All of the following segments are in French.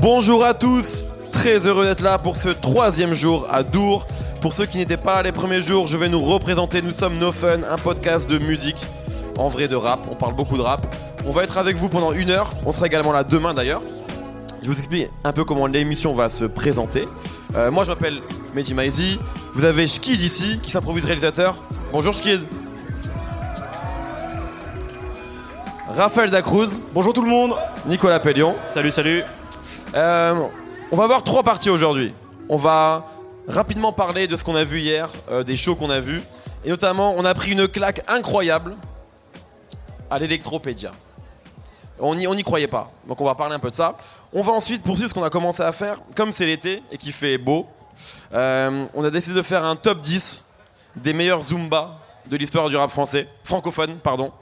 Bonjour à tous, très heureux d'être là pour ce troisième jour à Dour. Pour ceux qui n'étaient pas les premiers jours, je vais nous représenter. Nous sommes No Fun, un podcast de musique, en vrai de rap. On parle beaucoup de rap. On va être avec vous pendant une heure. On sera également là demain d'ailleurs. Je vous explique un peu comment l'émission va se présenter. Euh, moi je m'appelle Mehdi Maizi. Vous avez Shkid ici qui s'improvise réalisateur. Bonjour Shkid. Raphaël Dacruz, Bonjour tout le monde Nicolas Pellion. Salut, salut Euh, on va avoir trois parties aujourd'hui. On va rapidement parler de ce qu'on a vu hier, euh, des shows qu'on a vus. Et notamment, on a pris une claque incroyable à l'Electropédia. On n'y on y croyait pas. Donc on va parler un peu de ça. On va ensuite poursuivre ce qu'on a commencé à faire. Comme c'est l'été et qu'il fait beau, euh, on a décidé de faire un top 10 des meilleurs Zumba de l'histoire du rap français. Francophone, pardon.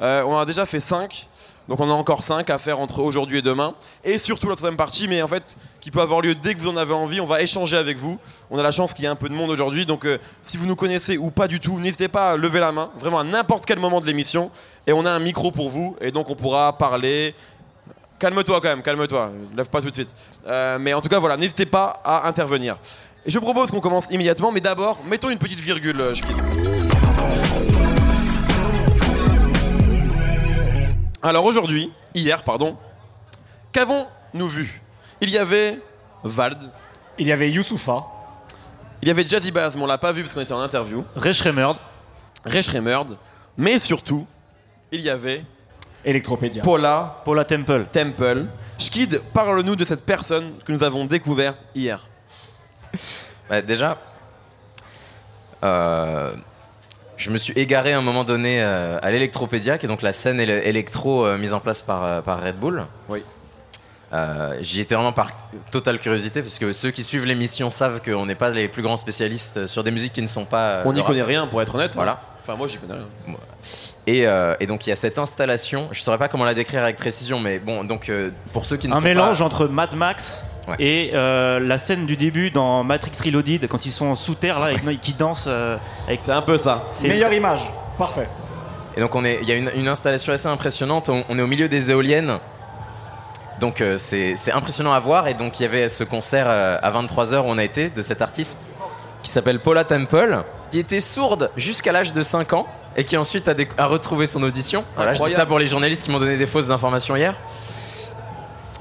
Euh, on a déjà fait 5. Donc on a encore 5 à faire entre aujourd'hui et demain. Et surtout la troisième partie, mais en fait, qui peut avoir lieu dès que vous en avez envie. On va échanger avec vous. On a la chance qu'il y ait un peu de monde aujourd'hui. Donc euh, si vous nous connaissez ou pas du tout, n'hésitez pas à lever la main, vraiment à n'importe quel moment de l'émission. Et on a un micro pour vous. Et donc on pourra parler. Calme-toi quand même, calme-toi. Lève pas tout de suite. Mais en tout cas, voilà, n'hésitez pas à intervenir. Et je propose qu'on commence immédiatement, mais d'abord, mettons une petite virgule, euh, Shkid. Alors aujourd'hui, hier, pardon, qu'avons-nous vu? Il y avait Vald, Il y avait Youssoufa, il y avait Jazzy Bass, mais on l'a pas vu parce qu'on était en interview, Reschremerd, Rech Remerd, mais surtout, il y avait Electropédia. Paula Paula Temple. Temple. Skid, parle-nous de cette personne que nous avons découverte hier. Bah, déjà, euh, je me suis égaré à un moment donné euh, à l'Electropédia, qui est donc la scène éle- électro euh, mise en place par, euh, par Red Bull. Oui. Euh, J'y étais vraiment par totale curiosité, parce que ceux qui suivent l'émission savent qu'on n'est pas les plus grands spécialistes sur des musiques qui ne sont pas. On n'y connaît rien, pour être honnête. Voilà. Enfin, moi, j'y connais rien. Et, euh, et donc il y a cette installation, je saurais pas comment la décrire avec précision, mais bon, donc euh, pour ceux qui ne Un sont mélange pas... entre Mad Max Ouais. et euh, la scène du début dans Matrix Reloaded quand ils sont sous terre là et qui dansent euh, avec. C'est un peu ça. C'est Meilleure image. Parfait. Et donc on est, il y a une, une installation assez impressionnante. On, on est au milieu des éoliennes. Donc euh, c'est c'est impressionnant à voir. Et donc il y avait ce concert euh, à 23h où on a été de cet artiste qui s'appelle Paula Temple, qui était sourde jusqu'à l'âge de 5 ans et qui ensuite a, déc- a retrouvé son audition. Voilà, je dis Incroyable. ça pour les journalistes qui m'ont donné des fausses informations hier.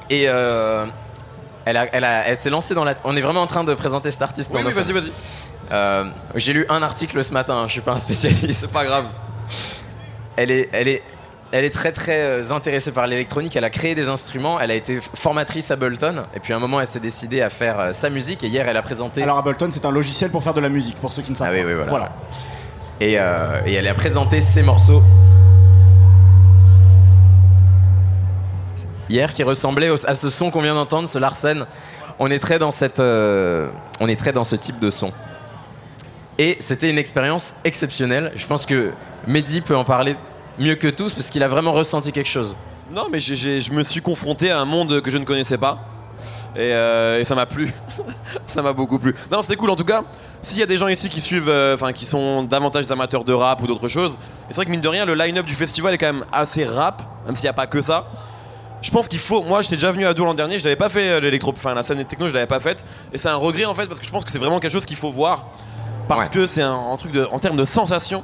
Et euh, elle, a- elle, a- elle s'est lancée dans la. On est vraiment en train de présenter cet artiste. Oui, oui, vas-y, vas-y. Euh, J'ai lu un article ce matin. je suis pas un spécialiste C'est pas grave. elle est, elle est, elle est très très euh, intéressée par l'électronique. Elle a créé des instruments. Elle a été formatrice à Ableton. Et puis à un moment, elle s'est décidée à faire euh, sa musique. Et hier, elle a présenté. Alors Ableton, c'est un logiciel pour faire de la musique, pour ceux qui ne savent Ah oui, pas. oui, voilà. Et, euh, et elle a présenté ses morceaux. Hier, qui ressemblait à ce son qu'on vient d'entendre, ce Larsen. On est très dans cette, euh, on est très dans ce type de son. Et c'était une expérience exceptionnelle. Je pense que Mehdi peut en parler mieux que tous parce qu'il a vraiment ressenti quelque chose. Non, mais je me suis confronté à un monde que je ne connaissais pas. Et, euh, ça m'a plu. ça m'a beaucoup plu. Non, c'était cool en tout cas. S'il y a des gens ici qui suivent, euh, enfin qui sont davantage amateurs de rap ou d'autres choses, c'est vrai que mine de rien, le line-up du festival est quand même assez rap, même s'il n'y a pas que ça. Je pense qu'il faut. Moi, j'étais déjà venu à Dour l'an dernier, je n'avais pas fait euh, l'électro. Enfin, la scène des techno, je l'avais pas faite. Et c'est un regret en fait, parce que je pense que c'est vraiment quelque chose qu'il faut voir. Parce Ouais. que c'est un, un truc de, en termes de sensation.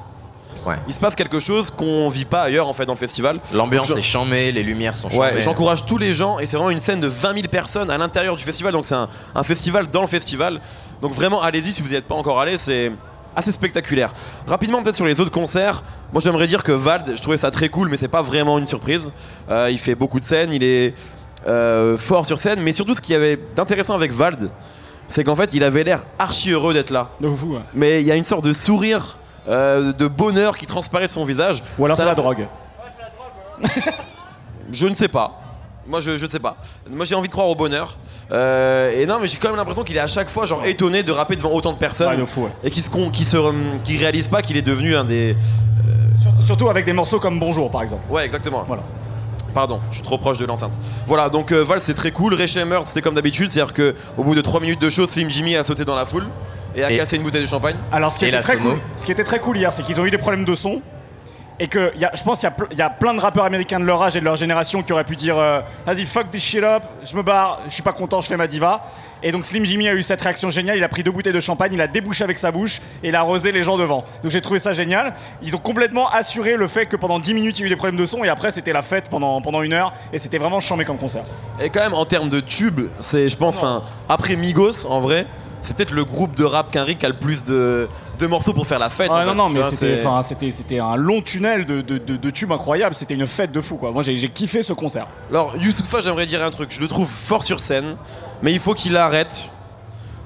Ouais. Il se passe quelque chose qu'on vit pas ailleurs en fait dans le festival. L'ambiance Je- est chamée, les lumières sont chamées. Ouais, j'encourage tous les gens et c'est vraiment une scène de 20 000 personnes à l'intérieur du festival, donc c'est un, un festival dans le festival. Donc vraiment, allez-y si vous n'y êtes pas encore allé, c'est assez spectaculaire. Rapidement, peut-être sur les autres concerts, moi j'aimerais dire que Vald, je trouvais ça très cool, mais c'est pas vraiment une surprise. Euh, il fait beaucoup de scènes, il est euh, fort sur scène, mais surtout ce qu'il y avait d'intéressant avec Vald, c'est qu'en fait il avait l'air archi heureux d'être là. De fou. ouais. Mais il y a une sorte de sourire, euh, de bonheur qui transparaît de son visage. Ou alors c'est la la- drogue. Je ne sais pas. Moi, je, je sais pas. Moi, j'ai envie de croire au bonheur. Euh, et non, mais j'ai quand même l'impression qu'il est à chaque fois genre étonné de rapper devant autant de personnes Ouais, de fou, ouais. et qu'il se, con- qu'il se, rem- qu'il réalise pas qu'il est devenu un des. Surtout avec des morceaux comme Bonjour, par exemple. Ouais, exactement. Voilà. Pardon, je suis trop proche de l'enceinte. Voilà, donc euh, Val, c'est très cool. Shammer, c'était comme d'habitude, c'est-à-dire que au bout de 3 minutes de show, Slim Jimmy a sauté dans la foule. et Et- casser une bouteille de champagne. Alors, ce qui, Et était la très sono. cool, ce qui était très cool hier, c'est qu'ils ont eu des problèmes de son. Et que y a, je pense qu'il y y, a plein de rappeurs américains de leur âge et de leur génération qui auraient pu dire euh, Vas-y, fuck this shit up, je me barre, je suis pas content, je fais ma diva. Et donc Slim Jimmy a eu cette réaction géniale, il a pris deux bouteilles de champagne, il a débouché avec sa bouche et il a arrosé les gens devant. Donc j'ai trouvé ça génial. Ils ont complètement assuré le fait que pendant 10 minutes il y a eu des problèmes de son et après c'était la fête pendant, pendant une heure et c'était vraiment chambé comme concert. Et quand même, en termes de tube, c'est, je pense, après Migos, en vrai, c'est peut-être le groupe de rap qu'Henry qui a le plus de, de morceaux pour faire la fête. Fait. non, non, mais c'était, c'est- enfin, c'était, c'était un long tunnel de, de, de- de tubes incroyables. C'était une fête de fou, quoi. Moi, j'ai, j'ai kiffé ce concert. Alors, Youssoufa, j'aimerais dire un truc. Je le trouve fort sur scène, mais il faut qu'il arrête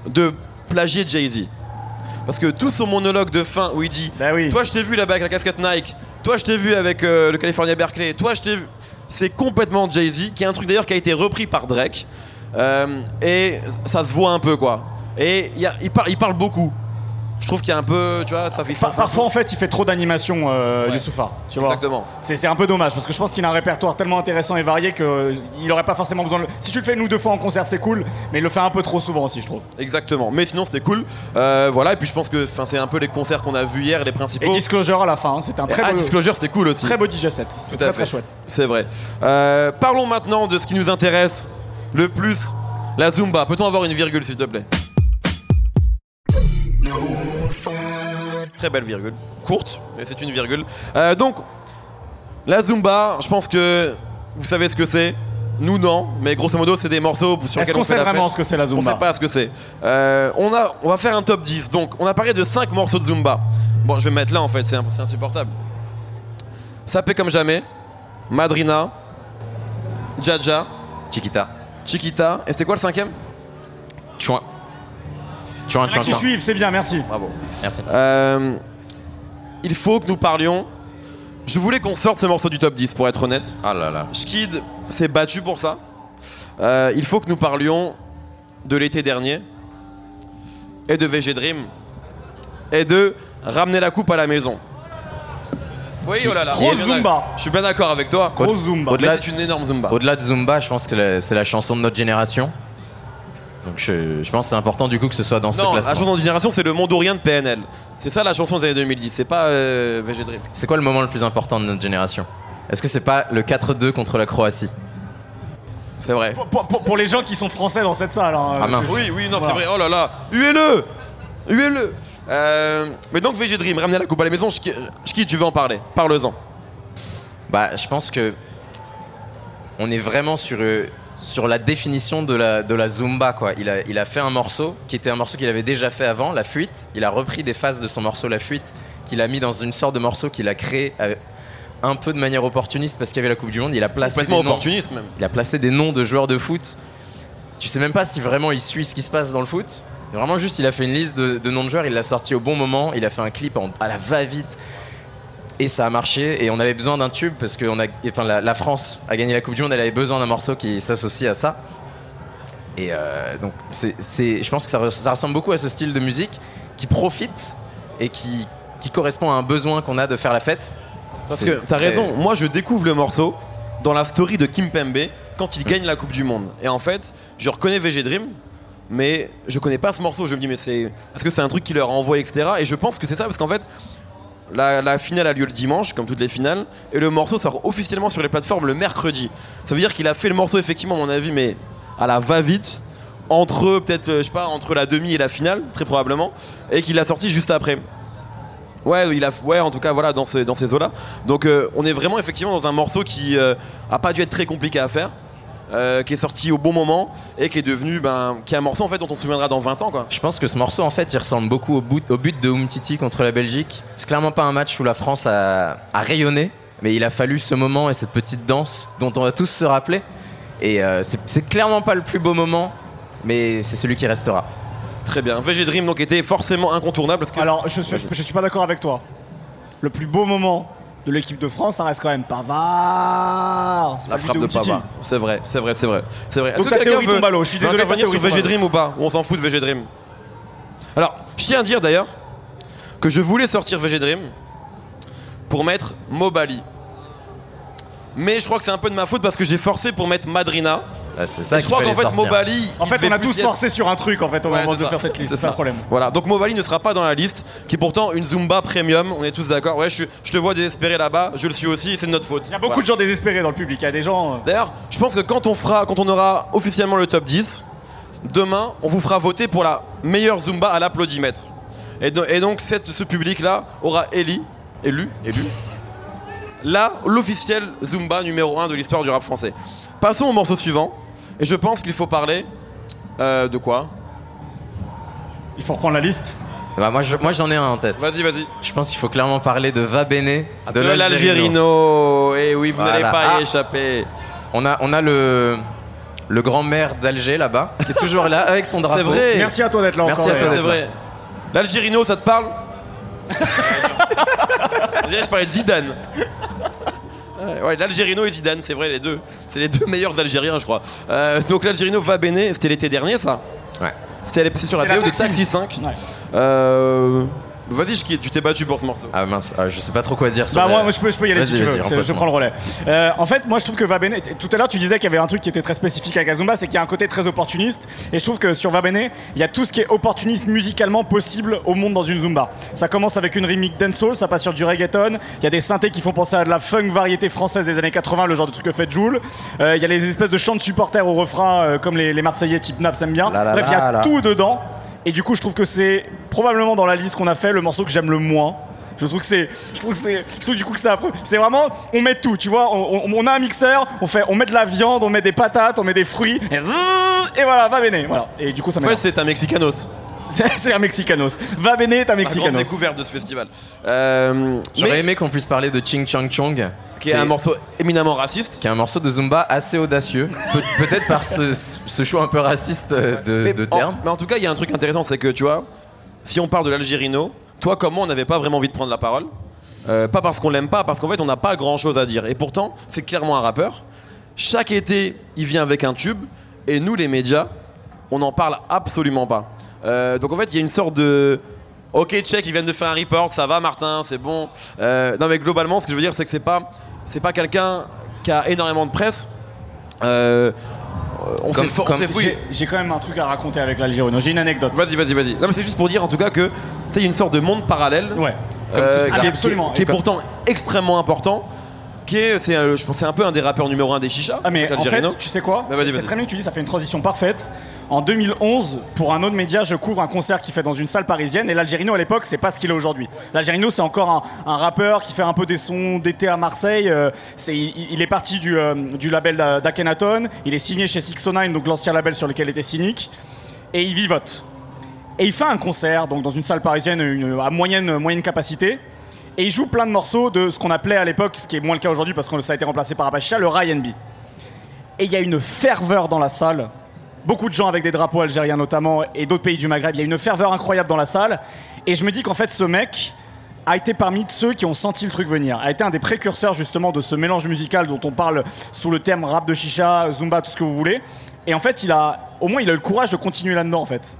de plagier Jay-Z. Parce que tout son monologue de fin où il dit Bah oui. Toi, je t'ai vu là-bas avec la casquette Nike. Toi, je t'ai vu avec euh, le California Berkeley. Toi, je t'ai vu. C'est complètement Jay-Z, qui est un truc d'ailleurs qui a été repris par Drake. Euh, et ça se voit un peu, quoi. Et il y a- il, parle, il parle beaucoup. Je trouve qu'il y a un peu, tu vois, ça fait. Par- parfois, en fait, il fait trop d'animation, euh, Ouais. Youssoufa. Tu vois. Exactement. C'est, un peu dommage parce que je pense qu'il a un répertoire tellement intéressant et varié qu'il aurait pas forcément besoin de le. Si tu le fais une ou deux fois en concert, c'est cool, mais il le fait un peu trop souvent aussi, je trouve. Exactement. Mais sinon, c'était cool. Euh, voilà, et puis je pense que c'est un peu les concerts qu'on a vus hier, les Et principaux. Disclosure à la fin, hein, c'était un très ah, beau, Disclosure, c'était cool aussi. très beau DJ set. C'était très chouette. C'est vrai. Euh, parlons maintenant de ce qui nous intéresse le plus, la Zumba. Peut-on avoir une virgule, s'il te plaît? Très belle virgule. Courte, mais c'est une virgule. Euh, donc, la Zumba, je pense que vous savez ce que c'est. Nous, non. Mais grosso modo, c'est des morceaux sur Est-ce lesquels qu'on on sait vraiment fête. ce que c'est la On Zumba sait pas ce que c'est. Euh, on, a, on va faire un top 10. Donc, on a parlé de 5 morceaux de Zumba. Bon, je vais me mettre là en fait, c'est insupportable. Sapé comme jamais, Madrina, Jaja, Chiquita. Chiquita. Et c'était quoi le cinquième? Chouin. Qui chouin. suivent, c'est bien, merci. Bravo. Merci. Euh, il faut que nous parlions. Je voulais qu'on sorte ce morceau du top 10 pour être honnête. Ah là là. Skid s'est battu pour ça. Euh, il faut que nous parlions de l'été dernier et de VG Dream et de ramener la coupe à la maison. Oui, oh là là. Bien Zumba. Je suis bien d'accord avec toi. Grosse Zumba. Au-delà- c'est une énorme Zumba. Au-delà de Zumba, je pense que c'est la, c'est la chanson de notre génération. Donc je, je pense que c'est important du coup que ce soit dans ce Non, la classement. chanson de génération, c'est le Mondorien de PNL. C'est ça la chanson des années 2010, c'est pas euh, VG Dream. C'est quoi le moment le plus important de notre génération? Est-ce que c'est pas le 4-2 contre la Croatie? C'est vrai. Pour, pour- pour- pour les gens qui sont français dans cette salle. hein, Ah, mince. je- Oui, oui, non, Voilà. c'est vrai. Oh là là, huez-le Huez-le Euh, Mais donc, VG Dream, ramener la coupe à la maison, Shki, Shki, tu veux en parler? Parle-en. Bah, je pense que on est vraiment sur, euh, sur la définition de la, de la Zumba. Quoi. Il, a, il a fait un morceau qui était un morceau qu'il avait déjà fait avant, La Fuite. Il a repris des phases de son morceau La Fuite, qu'il a mis dans une sorte de morceau qu'il a créé euh, un peu de manière opportuniste parce qu'il y avait la Coupe du Monde. Il a placé, Complètement des noms, opportuniste, même. il a placé des noms de joueurs de foot. Tu sais même pas si vraiment il suit ce qui se passe dans le foot. Vraiment juste, il a fait une liste de, de noms de joueurs, il l'a sorti au bon moment, il a fait un clip en- à la va-vite. Et ça a marché, et on avait besoin d'un tube parce que on a, enfin, la, la France a gagné la Coupe du Monde, elle avait besoin d'un morceau qui s'associe à ça. Et euh, donc, c'est, je pense que ça, re- ça ressemble beaucoup à ce style de musique qui profite et qui, qui correspond à un besoin qu'on a de faire la fête. Parce que t'as très- raison, moi je découvre le morceau dans la story de Kim Pembe quand il gagne la Coupe du Monde. Et en fait, je reconnais VG Dream, mais je connais pas ce morceau. Je me dis, mais c'est. Est-ce que c'est un truc qui leur a envoyé, etc. Et je pense que c'est ça, parce qu'en fait, la, finale a lieu le dimanche, comme toutes les finales, et le morceau sort officiellement sur les plateformes le mercredi. Ça veut dire qu'il a fait le morceau, effectivement, à mon avis, mais à la va-vite, entre peut-être, euh, je sais pas, entre la demi et la finale, très probablement, et qu'il l'a sorti juste après. Ouais, il a, ouais, en tout cas, voilà, dans ces, dans ces eaux-là. Donc, euh, on est vraiment effectivement dans un morceau qui euh, a pas dû être très compliqué à faire, euh, qui est sorti au bon moment et qui est devenu, ben, qui est un morceau en fait dont on se souviendra dans 20 ans, quoi. Je pense que ce morceau, en fait, il ressemble beaucoup au, bout- au but de Umtiti contre la Belgique. C'est clairement pas un match où la France a, a rayonné, mais il a fallu ce moment et cette petite danse dont on va tous se rappeler. Et euh, c'est c'est clairement pas le plus beau moment, mais c'est celui qui restera. Très bien. VG Dream donc était forcément incontournable parce que. Alors, je suis, je suis pas d'accord avec toi. Le plus beau moment de l'équipe de France, ça reste quand même Pavard. La frappe de. Pavard. C'est vrai, c'est vrai, c'est vrai. C'est vrai. Donc ta théorie tombe à l'eau. Je suis désolé, intervenir sur VG. Dream ou pas Ou on s'en fout de VG Dream Alors, je tiens à dire d'ailleurs que je voulais sortir VG Dream pour mettre Mobali. Mais je crois que c'est un peu de ma faute parce que j'ai forcé pour mettre Madrina Ah, c'est ça je crois qu'en fait, sortir. Mobali. En fait, on a tous forcé sur un truc en fait au Ouais, moment de ça. faire cette liste. C'est ça le problème. Voilà, donc Mobali ne sera pas dans la liste, qui est pourtant une Zumba premium, on est tous d'accord. Ouais, je, te vois désespéré là-bas, je le suis aussi, c'est de notre faute. Il y a beaucoup de gens désespérés dans le public. Il y a des gens. euh, D'ailleurs, je pense que quand on fera, quand on aura officiellement le top 10, demain, on vous fera voter pour la meilleure Zumba à l'applaudimètre. Et, do- et donc, cette- ce public-là aura élu, élu, élu, là, l'officiel Zumba numéro 1 de l'histoire du rap français. Passons au morceau suivant, et je pense qu'il faut parler euh, de quoi? Il faut reprendre la liste. Bah, moi, je- moi, j'en ai un en tête. Vas-y, vas-y. Je pense qu'il faut clairement parler de Va Bene De, l'Algérino. Et oui, vous Voilà. n'allez pas y Ah. échapper. On a, on a le, le grand-maire d'Alger là-bas, qui est toujours là avec son drapeau. C'est vrai. Merci à toi d'être là Merci encore. à toi. C'est d'être vrai. L'Algérino, ça te parle? Je dirais, je parlais de Zidane. Ouais, Ouais, l'Algérino et Zidane, c'est vrai, les deux. C'est les deux meilleurs Algériens, je crois. Euh, donc l'Algérino va béné, c'était l'été dernier, ça Ouais. C'était c'est sur la la BO de Taxi. Taxi 5. Ouais. Euh, Vas-y, tu t'es battu pour ce morceau. Ah mince, ah, je sais pas trop quoi dire sur Bah la- moi, moi, je, peux, je peux y aller si tu veux, je prends le relais. Euh, en fait, moi je trouve que Vabene, tout à l'heure tu disais qu'il y avait un truc qui était très spécifique à Kazumba, c'est qu'il y a un côté très opportuniste. Et je trouve que sur Vabene, il y a tout ce qui est opportuniste musicalement possible au monde dans une Zumba. Ça commence avec une remix dancehall, ça passe sur du reggaeton, il y a des synthés qui font penser à de la funk variété française des années 80, le genre de truc que fait Joule. Euh, Il y a les espèces de chants de supporters au refrain, euh, comme les, les Marseillais type Naps aiment bien. La la Bref, il y a la la. tout dedans. Et du coup, je trouve que c'est probablement dans la liste qu'on a fait le morceau que j'aime le moins. Je trouve que c'est, je trouve que c'est, je trouve du coup que c'est affreux. C'est vraiment, on met tout, tu vois. On, on- on a un mixeur, on fait, on met de la viande, on met des patates, on met des fruits, et, voilà, va bene, voilà. Et du coup, ça En fait, c'est un Mexicanos. C'est, un mexicanos. Va bene, est un La grande mexicanos. découverte de ce festival. Euh, J'aurais mais- aimé qu'on puisse parler de Ching Chang Chong, qui est un morceau éminemment raciste. qui est un morceau de Zumba assez audacieux, Pe- peut-être par ce, ce choix un peu raciste de, Mais, de en, termes. mais en tout cas, il y a un truc intéressant, c'est que tu vois, si on parle de l'Algérino, toi comme moi, on n'avait pas vraiment envie de prendre la parole. Euh, pas parce qu'on l'aime pas, parce qu'en fait, on n'a pas grand chose à dire. Et pourtant, c'est clairement un rappeur. Chaque été, il vient avec un tube, et nous, les médias, on n'en parle absolument pas. Euh, donc en fait, il y a une sorte de. Ok, check, ils viennent de faire un report, ça va, Martin, c'est bon. Euh, non, mais globalement, ce que je veux dire, c'est que c'est pas, c'est pas quelqu'un qui a énormément de presse. Euh, on Comme- s'est fouillé. J'ai, quand même un truc à raconter avec l'Algérino. J'ai une anecdote. Vas-y, vas-y, vas-y. Non, mais c'est juste pour dire en tout cas que tu une sorte de monde parallèle Ouais. euh, qui, est. Absolument. qui pourtant extrêmement important. Qui est, c'est, je pense, c'est un peu un des rappeurs numéro un des chichas. Ah mais en fait, tu sais quoi Bah, c'est très bien que tu dis, ça fait une transition parfaite. En 2011, pour un autre média, je couvre un concert qui fait dans une salle parisienne. Et l'Algérino à l'époque, c'est pas ce qu'il est aujourd'hui. L'Algérino, c'est encore un, rappeur qui fait un peu des sons d'été à Marseille. Euh, il, est parti du, euh, label d'A- d'Akhenaton. Il est signé chez 609, donc l'ancien label sur lequel était Cynic. Et il vivote. Et il fait un concert donc dans une salle parisienne à moyenne, moyenne capacité. Et il joue plein de morceaux de ce qu'on appelait à l'époque, ce qui est moins le cas aujourd'hui parce que ça a été remplacé par Apache, le R&B. Et il y a une ferveur dans la salle. Beaucoup de gens avec des drapeaux algériens notamment et d'autres pays du Maghreb. Il y a une ferveur incroyable dans la salle. Et je me dis qu'en fait, ce mec a été parmi ceux qui ont senti le truc venir. A été un des précurseurs justement de ce mélange musical dont on parle sous le terme rap de chicha, zumba, tout ce que vous voulez. Et en fait, il a, au moins, il a eu le courage de continuer là-dedans en fait.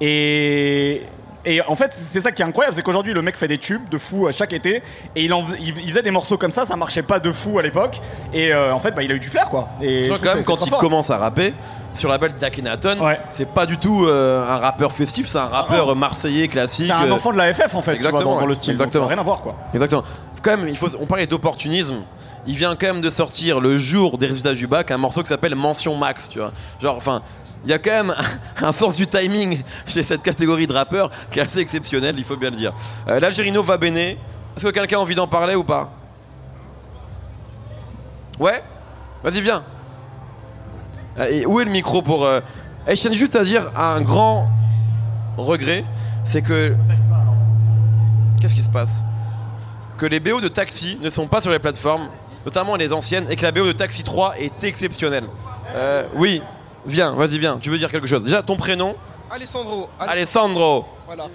Et, et en fait, c'est ça qui est incroyable, c'est qu'aujourd'hui, le mec fait des tubes de fou à chaque été, et il, en il faisait des morceaux comme ça, ça marchait pas de fou à l'époque, et euh, en fait, bah, il a eu du flair, quoi. Et je quand même, quand il commence à rapper sur la belle d'Akhenaton, Ouais. c'est pas du tout euh, un rappeur festif, c'est un rappeur marseillais classique. C'est un euh, enfant de la FF, en fait, tu vois, Exactement, dans, dans le style, Exactement. donc, rien à voir, quoi. Exactement. Quand même, il faut, on parlait d'opportunisme. Il vient quand même de sortir le jour des résultats du bac un morceau qui s'appelle Mention Max, tu vois. Genre, enfin, il y a quand même un sens du timing chez cette catégorie de rappeurs qui est assez exceptionnel, il faut bien le dire. Euh, L'Algérino va bene. Est-ce que quelqu'un a envie d'en parler ou pas? Ouais? Vas-y, viens. Euh, Et où est le micro pour. Euh... je tiens juste à dire un grand regret, c'est que. Qu'est-ce qui se passe? Que les BO de Taxi ne sont pas sur les plateformes, notamment les anciennes, et que la BO de Taxi 3 est exceptionnelle. Euh, oui, viens, vas-y, viens. Tu veux dire quelque chose? Déjà, ton prénom Alessandro. Ale- Alessandro. Voilà.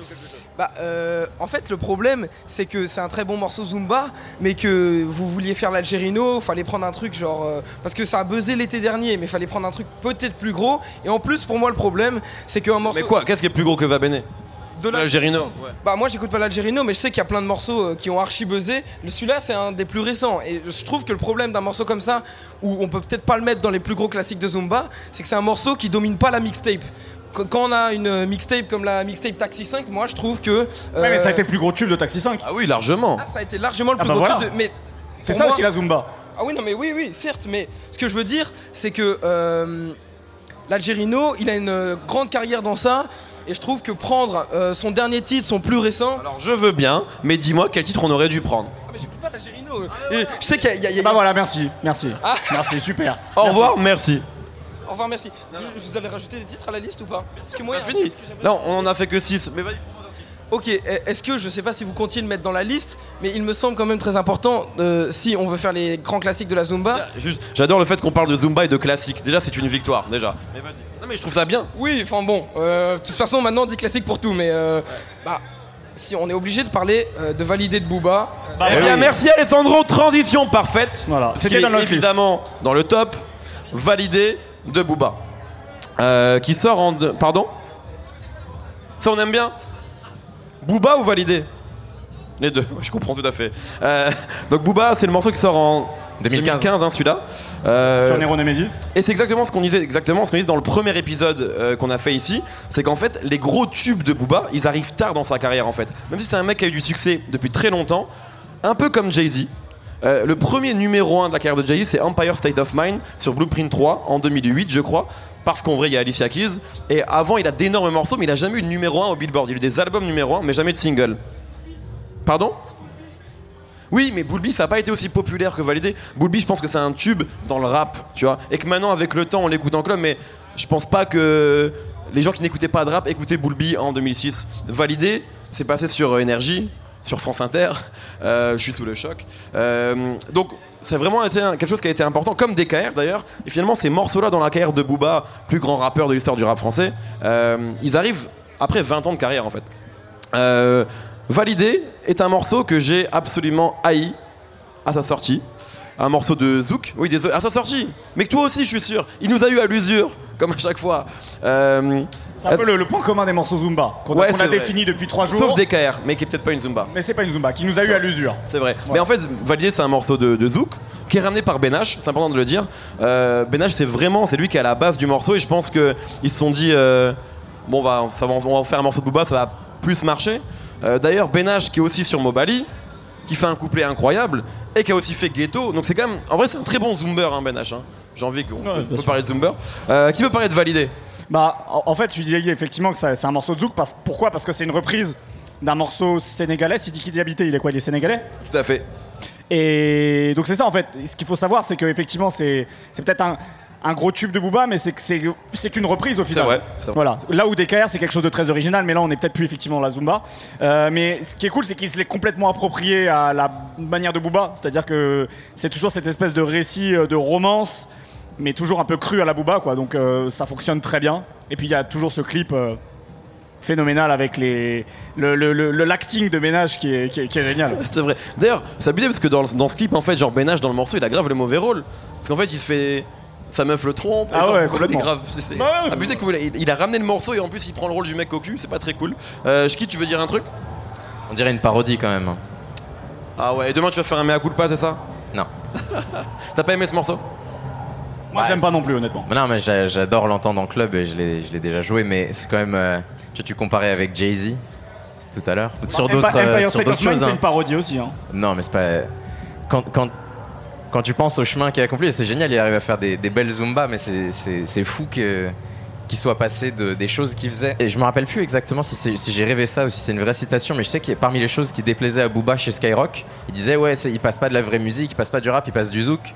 Bah, euh, en fait, le problème, c'est que c'est un très bon morceau Zumba, mais que vous vouliez faire l'Algérino, fallait prendre un truc genre. euh, parce que ça a buzzé l'été dernier, mais fallait prendre un truc peut-être plus gros. Et en plus, pour moi, le problème, c'est qu'un morceau. Mais quoi Qu'est-ce qui est plus gros que Va Bene de la- l'Algérino. Ouais. Bah moi j'écoute pas l'Algérino mais je sais qu'il y a plein de morceaux euh, qui ont archi buzzé. Le- Celui-là c'est un des plus récents et je trouve que le problème d'un morceau comme ça où on peut peut-être pas le mettre dans les plus gros classiques de Zumba, c'est que c'est un morceau qui domine pas la mixtape. Qu- Quand on a une mixtape comme la mixtape Taxi 5, moi je trouve que Ouais, mais ça a euh, été le plus gros tube de Taxi 5. Ah oui, largement. ah, ça a été largement le Ah plus bah gros voilà. tube de- mais C'est ça moi- aussi la Zumba. Ah oui, non, mais oui, oui, certes, mais ce que je veux dire, c'est que euh, l'Algérino, il a une euh, grande carrière dans ça, et je trouve que prendre euh, son dernier titre, son plus récent. Alors je veux bien, mais dis-moi quel titre on aurait dû prendre. Ah, mais j'écoute pas l'Algérino. Et Je sais qu'il y y a- il y a- Bah voilà, merci, merci. Ah. Merci, super. Au Merci. Revoir, merci. Au revoir, merci. Vous, vous allez rajouter des titres à la liste ou pas Parce que moi, un fini. que Non, on en a fait que 6. Mais vas-y. Ok, eh, est-ce que, je sais pas si vous comptiez le mettre dans la liste, mais il me semble quand même très important, euh, si on veut faire les grands classiques de la Zumba. Juste, j'adore le fait qu'on parle de Zumba et de classique. Déjà, c'est une victoire, déjà. Mais vas-y. Non, mais je trouve ça bien. Oui, enfin bon, euh, de toute façon maintenant on dit classique pour tout, mais euh, bah, si on est obligé de parler euh, de valider de Booba. Bah eh oui. bien, merci Alessandro. Transition parfaite. Voilà. C'était évidemment dans le top validé de Booba. Euh, qui sort en. deux- Pardon Ça, on aime bien Booba ou validé Les deux, je comprends tout à fait. Euh, donc, Booba, c'est le morceau qui sort en 2015. hein, celui-là. Euh, Sur Nero Nemesis. Et c'est exactement ce qu'on disait, exactement ce qu'on disait dans le premier épisode euh, qu'on a fait ici, c'est qu'en fait les gros tubes de Booba, ils arrivent tard dans sa carrière en fait. Même si c'est un mec qui a eu du succès depuis très longtemps, un peu comme Jay-Z. Euh, le premier numéro 1 de la carrière de Jay-Z, c'est Empire State of Mind sur Blueprint 3 en 2008, je crois. Parce qu'en vrai, il y a Alicia Keys. Et avant, il a d'énormes morceaux, mais il a jamais eu de numéro 1 au Billboard. Il a eu des albums numéro 1, mais jamais de single. Pardon? Oui, mais Bulbi, ça n'a pas été aussi populaire que Validé. Bulbi, je pense que c'est un tube dans le rap, tu vois. Et que maintenant, avec le temps, on l'écoute en club, mais je pense pas que les gens qui n'écoutaient pas de rap écoutaient Bulbi en 2006. Validé, c'est passé sur euh, Énergie, sur France Inter. Euh, je suis sous le choc. Euh, donc, c'est vraiment été quelque chose qui a été important, comme DKR d'ailleurs. Et finalement, ces morceaux-là dans la carrière de Booba, plus grand rappeur de l'histoire du rap français, euh, ils arrivent après 20 ans de carrière en fait. Euh, Validé est un morceau que j'ai absolument haï à sa sortie. Un morceau de Zouk, oui désolé, à sa sortie. Mais que toi aussi, je suis sûr. Il nous a eu à l'usure, comme à chaque fois. Euh, C'est un peu le, le point commun des morceaux Zumba qu'on a, Ouais, c'est a défini depuis trois jours. sauf DKR, mais qui est peut-être pas une Zumba. Mais c'est pas une Zumba, qui nous a eu à l'usure. C'est vrai. Mais en fait, Validé, c'est un morceau de, de Zouk qui est ramené par Benache. C'est important de le dire. Euh, Benache, c'est vraiment, c'est lui qui est à la base du morceau. Et je pense qu'ils se sont dit, euh, bon, on va, ça va, on va faire un morceau de Booba, ça va plus marcher. Euh, D'ailleurs, Benache, qui est aussi sur Mobali, qui fait un couplet incroyable et qui a aussi fait Ghetto. Donc c'est quand même, en vrai, c'est un très bon zoomer, hein, Benache. hein. J'ai envie qu'on Ouais, peut- parler de zoomer. Euh, qui veut parler de Validé? Bah, en, fait, je disais effectivement que c'est un morceau de Zouk. Parce, pourquoi? Parce que c'est une reprise d'un morceau sénégalais. Si dit qui dit habité, il est quoi? Il est sénégalais? Tout à fait. Et donc c'est ça en fait. Ce qu'il faut savoir, c'est qu'effectivement, c'est c'est peut-être un, un gros tube de Booba, mais c'est que c'est c'est qu'une reprise au final. vrai, c'est vrai. Voilà. Là où DKR, c'est quelque chose de très original, mais là, on est peut-être plus effectivement dans la Zumba. Euh, mais ce qui est cool, c'est qu'il se l'est complètement approprié à la manière de Booba. C'est-à-dire que c'est toujours cette espèce de récit euh, de romance, mais toujours un peu cru à la Booba, quoi. Donc euh, ça fonctionne très bien. Et puis il y a toujours ce clip. euh, phénoménal avec les le, le, le- le l'acting de ménage qui est, qui est, qui est génial. C'est vrai. D'ailleurs, c'est abusé parce que dans, dans ce clip, en fait, genre Benache dans le morceau, il a grave le mauvais rôle. Parce qu'en fait, il se fait. Sa meuf le trompe. Ah genre, ouais, complètement. grave. c'est- c'est Bah ouais. abusé comme il, a, il a ramené le morceau et en plus, il prend le rôle du mec cocu. C'est pas très cool. Euh, Shki, tu veux dire un truc? On dirait une parodie quand même. Ah ouais, et demain, tu vas faire un mea culpa, c'est ça? Non. T'as pas aimé ce morceau? Moi, Ouais, j'aime pas c'est- non plus, honnêtement. Mais non, mais j'a- j'adore l'entendre en club et je l'ai je l'ai déjà joué, mais c'est quand même. euh, tu tu comparais avec Jay-Z tout à l'heure ou sur d'autres euh, choses. c'est hein. une parodie aussi. Hein. Non, mais c'est pas. Quand, quand, quand tu penses au chemin qu'il a accompli, c'est génial, il arrive à faire des, des belles Zumba, mais c'est- fou que qu'il soit passé de, des choses qu'il faisait. Et je me rappelle plus exactement si, j'ai rêvé ça ou si c'est une vraie citation, mais je sais que parmi les choses qui déplaisaient à Booba chez Skyrock, il disait Ouais, il passe pas de la vraie musique, il passe pas du rap, il passe du zouk.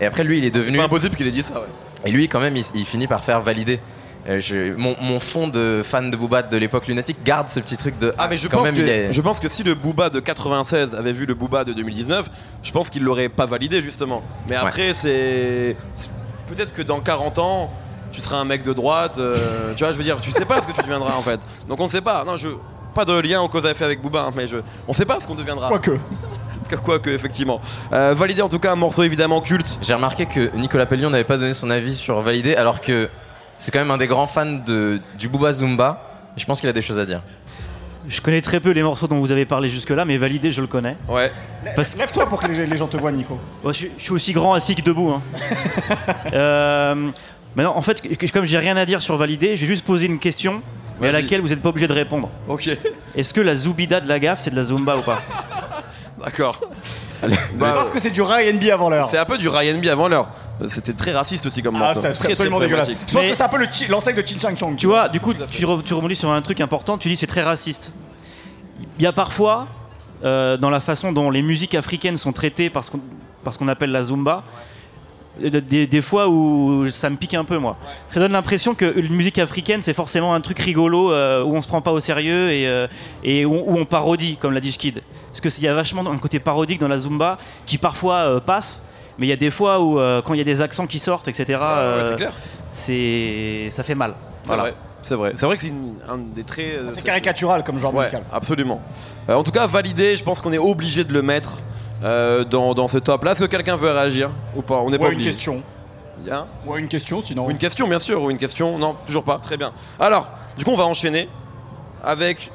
Et après, lui, il est devenu. C'est pas impossible qu'il ait dit ça, ouais. Et lui, quand même, il, il finit par faire valider. Euh, je- mon, mon fond de fan de Booba de l'époque lunatique garde ce petit truc de. Ah mais je quand pense, même, que, il est- je pense que si le Booba de 96 avait vu le Booba de 2019, je pense qu'il l'aurait pas validé justement. Mais après c'est c'est- peut-être que dans 40 ans, tu seras un mec de droite, euh, tu vois, je veux dire, tu sais pas ce que tu deviendras en fait. Donc on sait pas. Non, je pas de lien aux cause à effet avec Booba, hein, mais je, on sait pas ce qu'on deviendra. Quoique. Quoique, effectivement. Euh, validé en tout cas un morceau évidemment culte. J'ai remarqué que Nicolas Pellion n'avait pas donné son avis sur Validé, alors que c'est quand même un des grands fans de, du Booba Zumba. Et je pense qu'il a des choses à dire. Je connais très peu les morceaux dont vous avez parlé jusque-là, mais validé, je le connais. Ouais. Parce Lève-toi pour que les, les gens te voient, Nico. Ouais, je, je suis aussi grand assis que debout. Hein. euh, maintenant, en fait, comme j'ai rien à dire sur validé, je vais juste poser une question, mais à laquelle vous n'êtes pas obligé de répondre. Ok. Est-ce que la Zoubida de la gaffe, c'est de la Zumba ou pas? D'accord. Bah, pense que c'est du Ryan B avant l'heure. c'est un peu du Ryan B avant l'heure. C'était très raciste aussi comme Ah, morceau. c'est très, absolument très dégueulasse. Je pense Mais- que c'est un peu le chi- l'ancêtre de Chin Chang Chong. Tu vois, du coup, tu, re- tu rebondis sur un truc important, tu dis c'est très raciste. Il y a parfois, euh, dans la façon dont les musiques africaines sont traitées par ce qu'on par ce qu'on appelle la Zumba, euh, des, des fois où ça me pique un peu, moi. Ça donne l'impression que une musique africaine, c'est forcément un truc rigolo euh, où on se prend pas au sérieux et, euh, et où, où on parodie, comme l'a dit Skid. Parce qu'il y a vachement un côté parodique dans la Zumba qui parfois euh, passe. Mais il y a des fois où, euh, quand il y a des accents qui sortent, etc., Ah, euh, c'est clair. c'est ça fait mal. C'est Voilà. vrai. C'est vrai. C'est vrai que c'est une- un des traits. euh, C'est caricatural comme genre Ouais, musical. absolument. Euh, en tout cas, validé, je pense qu'on est obligé de le mettre euh, dans, dans ce top là. Est-ce que quelqu'un veut réagir ou pas? On n'est pas Ouais, une obligé. question. Il y a un Ouais, une question sinon. Ou une question, bien sûr, ou une question. Non, toujours pas. Très bien. Alors, du coup, on va enchaîner avec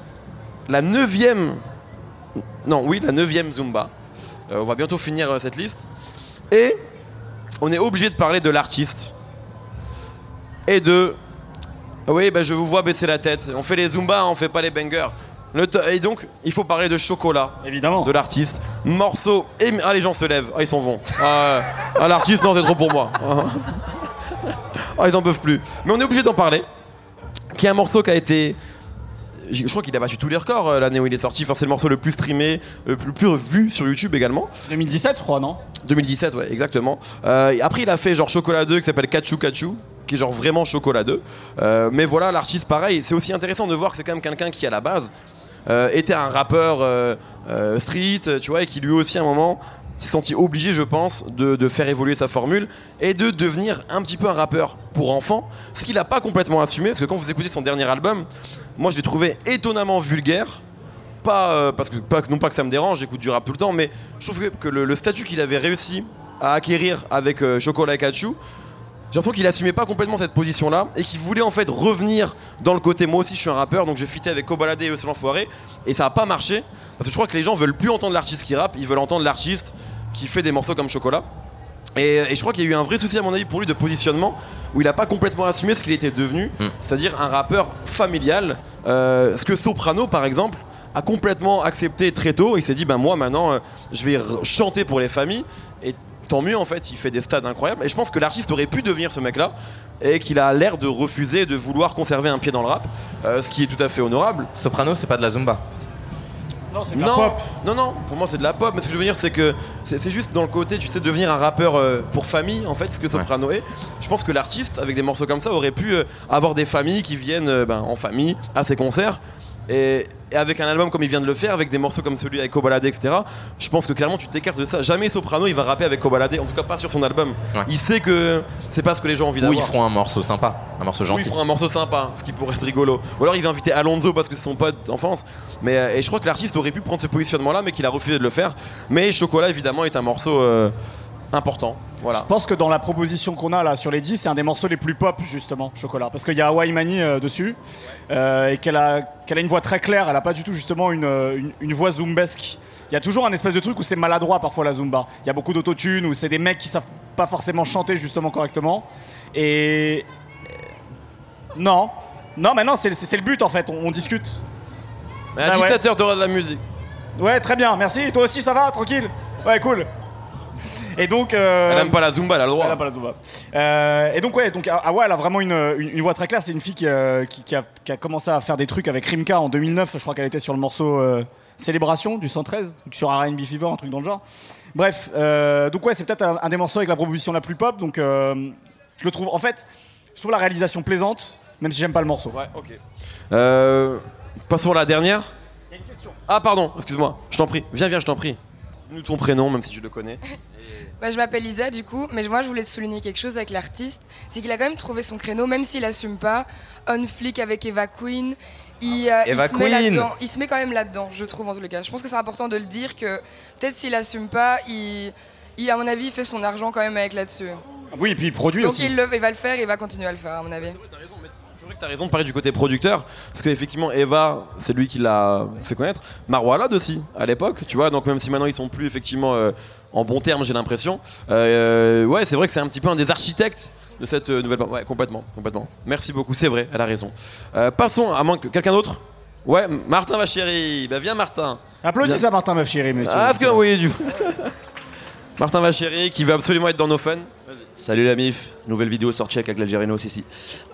la neuvième. Non, oui, la neuvième Zumba. Euh, on va bientôt finir euh, cette liste. Et on est obligé de parler de l'artiste. Et de. Oui, bah, je vous vois baisser la tête. On fait les Zumba, on fait pas les bangers. Le et donc, il faut parler de chocolat Évidemment. de l'artiste. Morceau. Et... Ah, les gens se lèvent. Ah, ils s'en vont. Ah, ah, l'artiste, non, c'est trop pour moi. Ah, ils en peuvent plus. Mais on est obligé d'en parler. Qui est un morceau qui a été. Je crois qu'il a battu tous les records euh, l'année où il est sorti. Enfin, c'est le morceau le plus streamé, le plus, le plus vu sur YouTube également. 2017, je crois, non? 2017, ouais, exactement. Euh, après, il a fait genre Chocolat 2 qui s'appelle Kachu Kachu, qui est genre vraiment Chocolat 2. Euh, mais voilà, l'artiste, pareil, c'est aussi intéressant de voir que c'est quand même quelqu'un qui, à la base, euh, était un rappeur euh, euh, street, tu vois, et qui lui aussi, à un moment, s'est senti obligé, je pense, de, de faire évoluer sa formule et de devenir un petit peu un rappeur pour enfants, ce qu'il n'a pas complètement assumé, parce que quand vous écoutez son dernier album, moi je l'ai trouvé étonnamment vulgaire pas euh, parce que non pas que ça me dérange, j'écoute du rap tout le temps, mais je trouve que, le, statut qu'il avait réussi à acquérir avec euh, Chocolat et Kachu, j'ai l'impression qu'il assumait pas complètement cette position-là et qu'il voulait en fait revenir dans le côté moi aussi je suis un rappeur, donc j'ai fité avec Kobalade et Océan et ça a pas marché parce que je crois que les gens veulent plus entendre l'artiste qui rappe, ils veulent entendre l'artiste qui fait des morceaux comme Chocolat. Et, et je crois qu'il y a eu un vrai souci à mon avis pour lui de positionnement où il a pas complètement assumé ce qu'il était devenu, c'est-à-dire un rappeur familial. Euh, ce que Soprano par exemple a complètement accepté très tôt. Il s'est dit ben moi maintenant euh, je vais chanter pour les familles et tant mieux en fait. Il fait des stades incroyables et je pense que l'artiste aurait pu devenir ce mec-là et qu'il a l'air de refuser de vouloir conserver un pied dans le rap, euh, ce qui est tout à fait honorable. Soprano, c'est pas de la Zumba. Non, c'est de la Non, pop. non, non, pour moi c'est de la pop, mais ce que je veux dire c'est que c'est juste dans le côté, tu sais, devenir un rappeur euh, pour famille, en fait, ce que Soprano est. Je pense que l'artiste, avec des morceaux comme ça, aurait pu euh, avoir des familles qui viennent euh, ben, en famille à ses concerts. Et, et avec un album comme il vient de le faire, avec des morceaux comme celui avec Kobalade, etc., je pense que clairement tu t'écartes de ça. Jamais Soprano il va rapper avec Kobalade, en tout cas pas sur son album. Ouais. Il sait que c'est pas ce que les gens ont envie Ou ils d'avoir. feront un morceau sympa, un morceau Ou gentil. ils feront un morceau sympa, ce qui pourrait être rigolo. Ou alors il va inviter Alonso parce que c'est son pote d'enfance. Mais euh, et je crois que l'artiste aurait pu prendre ce positionnement-là, mais qu'il a refusé de le faire. Mais Chocolat évidemment est un morceau euh, important. Voilà. Je pense que dans la proposition qu'on a là sur les 10, c'est un des morceaux les plus pop justement, Chocolat. Parce qu'il y a Hawaii Mani euh, dessus euh, et qu'elle a, qu'elle a une voix très claire, elle a pas du tout justement une, euh, une, une voix zumbesque. Il y a toujours un espèce de truc où c'est maladroit parfois la zumba. Il y a beaucoup d'autotune, où c'est des mecs qui savent pas forcément chanter justement correctement. Et. Non. Non, mais non, c'est, c'est- c'est le but en fait, on, on discute. Mais à Ah ouais. 17h t'auras de la musique. Ouais, très bien, merci. Toi aussi, ça va? Tranquille? Ouais, cool. Et donc. euh, Elle aime pas la Zumba, elle a le droit. Elle a pas la Zumba. Euh, et donc ouais, donc Awa, elle a vraiment une, une, une voix très claire. C'est une fille qui, euh, qui, qui a, qui a commencé à faire des trucs avec Rimka en 2009. Je crois qu'elle était sur le morceau euh, Célébration du 113, donc sur R&B Fever, un truc dans le genre. Bref, euh, donc ouais, c'est peut-être un, un des morceaux avec la proposition la plus pop. Donc euh, je le trouve, en fait, je trouve la réalisation plaisante, même si j'aime pas le morceau. Ouais, ok. Euh, passons à la dernière. Il y a une question. Ah pardon, excuse-moi, je t'en prie. Viens, viens, je t'en prie. Nous ton prénom, même si tu le connais. Bah, je m'appelle Lisa du coup, mais moi je voulais souligner quelque chose avec l'artiste, c'est qu'il a quand même trouvé son créneau, même s'il assume pas. On flick avec Eva Queen, il, euh, Eva il se met. Il se met quand même là-dedans, je trouve en tous les cas. Je pense que c'est important de le dire que peut-être s'il assume pas, il, il, à mon avis, il fait son argent quand même avec là-dessus. Oui, et puis il produit Donc aussi. il, le, il va le faire, il va continuer à le faire à mon avis. C'est vrai que t'as raison de parler du côté producteur, parce qu'effectivement Eva, c'est lui qui l'a fait connaître. Marwalad aussi, à l'époque, tu vois, donc même si maintenant ils sont plus effectivement euh, en bon terme, j'ai l'impression. Euh, ouais, c'est vrai que c'est un petit peu un des architectes de cette euh, nouvelle. Ouais, complètement, complètement. Merci beaucoup, c'est vrai, elle a raison. Euh, passons à moins que quelqu'un d'autre? Ouais, Martin Vachéry, bah viens Martin. Applaudissez à Martin, ma chérie, messieurs. Ah, parce que oui, du Martin Vachéry qui veut absolument être dans nos fun. Salut la MIF, nouvelle vidéo sortie avec l'Algérinos ici.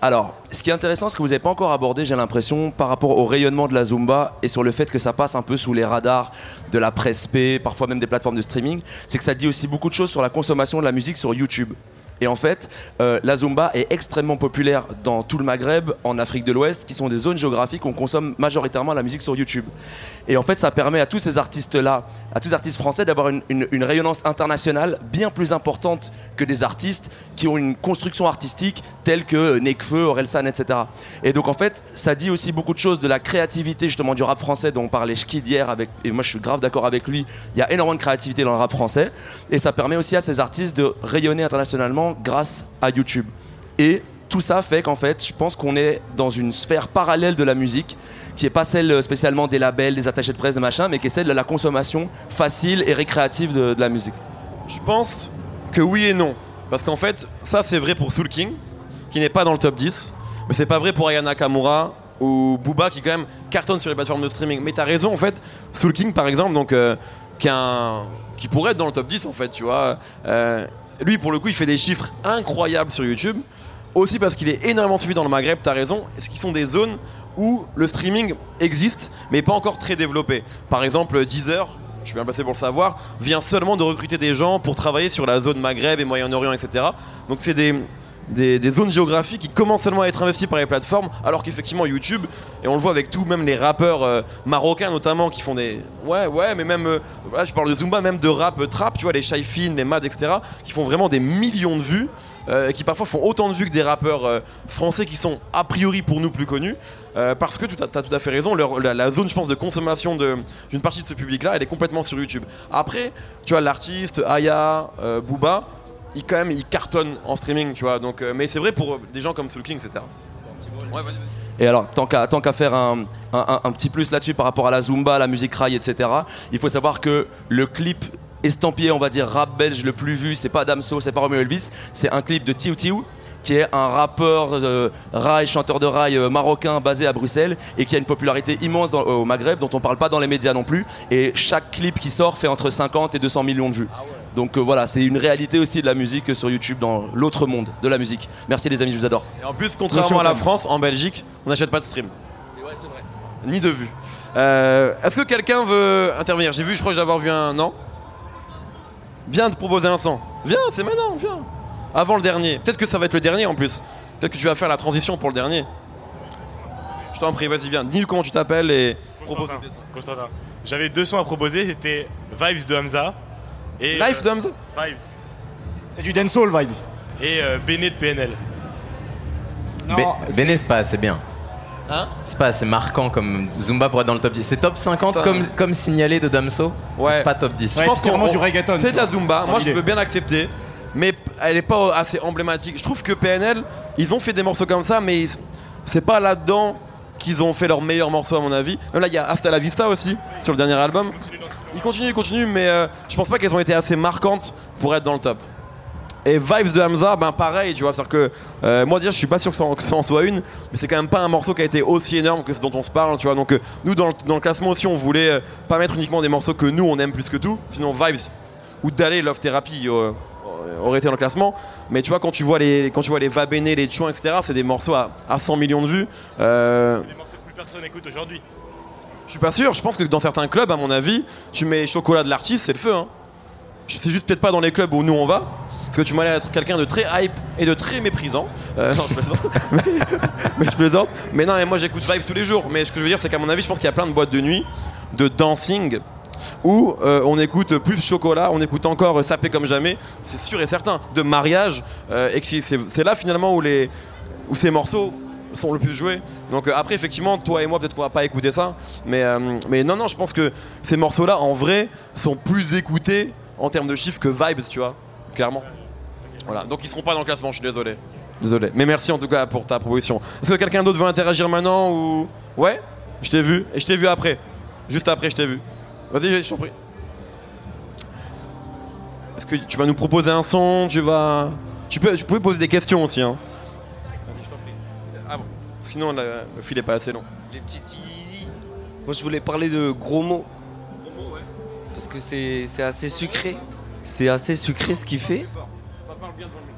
Alors, ce qui est intéressant, ce que vous n'avez pas encore abordé, j'ai l'impression, par rapport au rayonnement de la Zumba et sur le fait que ça passe un peu sous les radars de la presse P, parfois même des plateformes de streaming, c'est que ça dit aussi beaucoup de choses sur la consommation de la musique sur YouTube. Et en fait, euh, la Zumba est extrêmement populaire dans tout le Maghreb, en Afrique de l'Ouest, qui sont des zones géographiques où on consomme majoritairement la musique sur YouTube. Et en fait, ça permet à tous ces artistes-là, à tous les artistes français, d'avoir une, rayonnance internationale bien plus importante que des artistes qui ont une construction artistique telle que Nekfeu, Orelsan, etc. Et donc en fait, ça dit aussi beaucoup de choses de la créativité justement du rap français dont on parlait Schkid hier, avec, et moi je suis grave d'accord avec lui, il y a énormément de créativité dans le rap français, et ça permet aussi à ces artistes de rayonner internationalement grâce à YouTube. Et tout ça fait qu'en fait, je pense qu'on est dans une sphère parallèle de la musique, qui n'est pas celle euh, spécialement des labels, des attachés de presse, des machins, mais qui est celle de la consommation facile et récréative de, la musique. Je pense que oui et non. Parce qu'en fait, ça c'est vrai pour Soul King, qui n'est pas dans le top 10. Mais c'est pas vrai pour Ayana Nakamura ou Booba qui quand même cartonne sur les plateformes de streaming. Mais t'as raison en fait, Soul King par exemple, donc euh, qui, pourrait être dans le top 10 en fait, tu vois. Euh, lui pour le coup il fait des chiffres incroyables sur YouTube. Aussi parce qu'il est énormément suivi dans le Maghreb, t'as raison, ce qui sont des zones où le streaming existe, mais pas encore très développé? Par exemple, Deezer, je suis bien placé pour le savoir, vient seulement de recruter des gens pour travailler sur la zone Maghreb et Moyen-Orient, etc. Donc c'est des, des, zones géographiques qui commencent seulement à être investies par les plateformes, alors qu'effectivement YouTube, et on le voit avec tout, même les rappeurs euh, marocains notamment, qui font des... Ouais, ouais, mais même... euh, voilà, je parle de Zumba, même de rap euh, trap, tu vois, les Shaifin, les Mad, etc., qui font vraiment des millions de vues, qui parfois font autant de vues que des rappeurs français qui sont a priori pour nous plus connus, parce que tu as, tout à fait raison, la, la zone, je pense, de consommation d'une partie de ce public-là, elle est complètement sur YouTube. Après, tu vois, l'artiste, Aya, Booba, ils, quand même, ils cartonnent en streaming, tu vois. Donc, euh, mais c'est vrai pour euh, des gens comme Soul King, etc. Ouais, vas-y, vas-y. Et alors, tant qu'à tant qu'à faire un, un- un- un petit plus là-dessus par rapport à la Zumba, la musique rail, etc., il faut savoir que le clip estampillé, on va dire, rap belge le plus vu, c'est pas Damso, c'est pas Romeo Elvis, c'est un clip de Tiu Tiu, qui est un rappeur euh, rail, chanteur de rail euh, marocain basé à Bruxelles et qui a une popularité immense dans- au Maghreb dont on parle pas dans les médias non plus. Et chaque clip qui sort fait entre 50 et 200 millions de vues. Donc euh, voilà, c'est une réalité aussi de la musique sur YouTube dans l'autre monde de la musique. Merci les amis, je vous adore. Et en plus, contrairement à la France, en Belgique, on n'achète pas de stream. Ni de vue. Euh, Est-ce que quelqu'un veut intervenir? J'ai vu, je crois que j'ai avoir vu un. Non? Viens te proposer un son. Viens, c'est maintenant, viens. Avant le dernier. Peut-être que ça va être le dernier en plus. Peut-être que tu vas faire la transition pour le dernier. Je t'en prie, vas-y, viens. Dis-nous comment tu t'appelles et propose Constantin. tes sons. Constantin. J'avais deux sons à proposer, c'était Vibes de Hamza et Life euh, Dums Vibes C'est du dancehall vibes. et euh, Bene de PNL. Non, c'est- Béné, c'est pas assez bien. Hein C'est pas assez marquant comme Zumba pour être dans le top 10. C'est top 50 Putain. comme, comme signalé de Damso. Ouais. C'est pas top 10. Ouais, Je pense c'est vraiment du reggaeton, C'est de la. Zumba. Moi, je l'idée. veux bien l'accepter. Mais elle est pas assez emblématique. Je trouve que PNL, ils ont fait des morceaux comme ça, mais ils- c'est pas là-dedans qu'ils ont fait leurs meilleurs morceaux, à mon avis. Même là, il y a Hasta la Vista aussi, sur le dernier album. Ils continuent, ils continuent, mais euh, je pense pas qu'elles ont été assez marquantes pour être dans le top. Et Vibes de Hamza, ben pareil, tu vois, c'est-à-dire que euh, moi déjà je suis pas sûr que ça, en, soit une, mais c'est quand même pas un morceau qui a été aussi énorme que ce dont on se parle, tu vois. Donc euh, nous dans le, classement aussi on voulait pas mettre uniquement des morceaux que nous on aime plus que tout, sinon Vibes ou Dalé Love Therapy aurait été dans le classement. Mais tu vois quand tu vois les quand tu vois les Va les etc. C'est des morceaux à, à 100 millions de vues. C'est des morceaux que plus personne écoute aujourd'hui. Je suis pas sûr, je pense que dans certains clubs, à mon avis, tu mets chocolat de l'artiste, c'est le feu. Hein. C'est juste peut-être pas dans les clubs où nous on va. Parce que tu m'as l'air d'être quelqu'un de très hype et de très méprisant. Euh, non, je plaisante. mais, je plaisante. Mais non, mais moi j'écoute Vibes tous les jours. Mais ce que je veux dire, c'est qu'à mon avis, je pense qu'il y a plein de boîtes de nuit, de dancing, où euh, on écoute plus chocolat, on écoute encore euh, sapé comme jamais. C'est sûr et certain. De mariage. euh, et c'est là finalement où, les, où ces morceaux sont le plus joués. Donc euh, après, effectivement, toi et moi, peut-être qu'on va pas écouter ça. Mais, euh, mais non, non, je pense que ces morceaux-là, en vrai, sont plus écoutés en termes de chiffres que Vibes, tu vois. Clairement. Voilà, donc ils seront pas dans le classement, je suis désolé. Désolé. Mais merci en tout cas pour ta proposition. Est-ce que quelqu'un d'autre veut interagir maintenant ou? Ouais? Je t'ai vu. Et je t'ai vu après. Juste après, je t'ai vu. Vas-y, je t'en prie. Est-ce que tu vas nous proposer un son? Tu vas. Tu peux, tu peux poser des questions aussi. Hein. Sinon, la- le fil est pas assez long. Les petits easy. Moi, je voulais parler de gros mots. Parce que c'est c'est assez sucré. C'est assez sucré ce qu'il fait.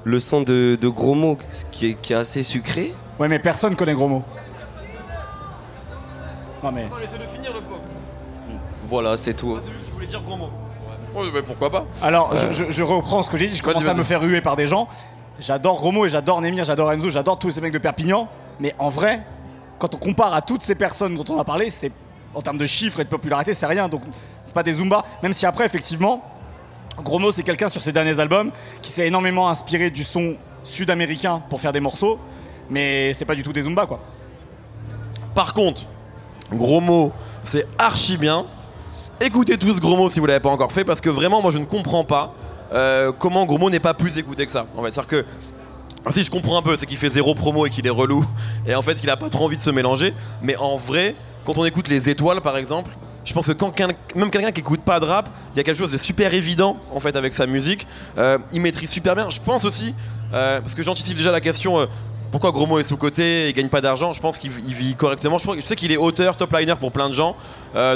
Le son de, de gros mots qui est, qui est assez sucré. Ouais, mais personne connaît gros mots. Non, mais. Finir le. Voilà, c'est tout. Tu voulais dire gros mots. Ouais, mais pourquoi pas Alors, je- Euh. je, je reprends ce que j'ai dit. Je commence à me faire ruer par des gens. J'adore Romo et j'adore Nemir, j'adore Enzo, j'adore tous ces mecs de Perpignan. Mais en vrai, quand on compare à toutes ces personnes dont on a parlé, c'est en termes de chiffres et de popularité, c'est rien. Donc, c'est pas des Zumba. Même si après, effectivement, Gromo, c'est quelqu'un sur ses derniers albums qui s'est énormément inspiré du son sud-américain pour faire des morceaux. Mais c'est pas du tout des Zumba, quoi. Par contre, gros mot, c'est archi bien. Écoutez tous gros mot si vous l'avez pas encore fait, parce que vraiment, moi je ne comprends pas euh, comment gros mot n'est pas plus écouté que ça. C'est-à-dire que si je comprends un peu, c'est qu'il fait zéro promo et qu'il est relou, et en fait qu'il a pas trop envie de se mélanger. Mais en vrai, quand on écoute les étoiles par exemple, je pense que quand même quelqu'un qui écoute pas de rap, il y a quelque chose de super évident en fait avec sa musique. Euh, il maîtrise super bien. Je pense aussi, euh, parce que j'anticipe déjà la question. euh, pourquoi Gros Mo est sous-côté et gagne pas d'argent? Je pense qu'il il vit correctement. Je, sais qu'il est auteur, top liner pour plein de gens.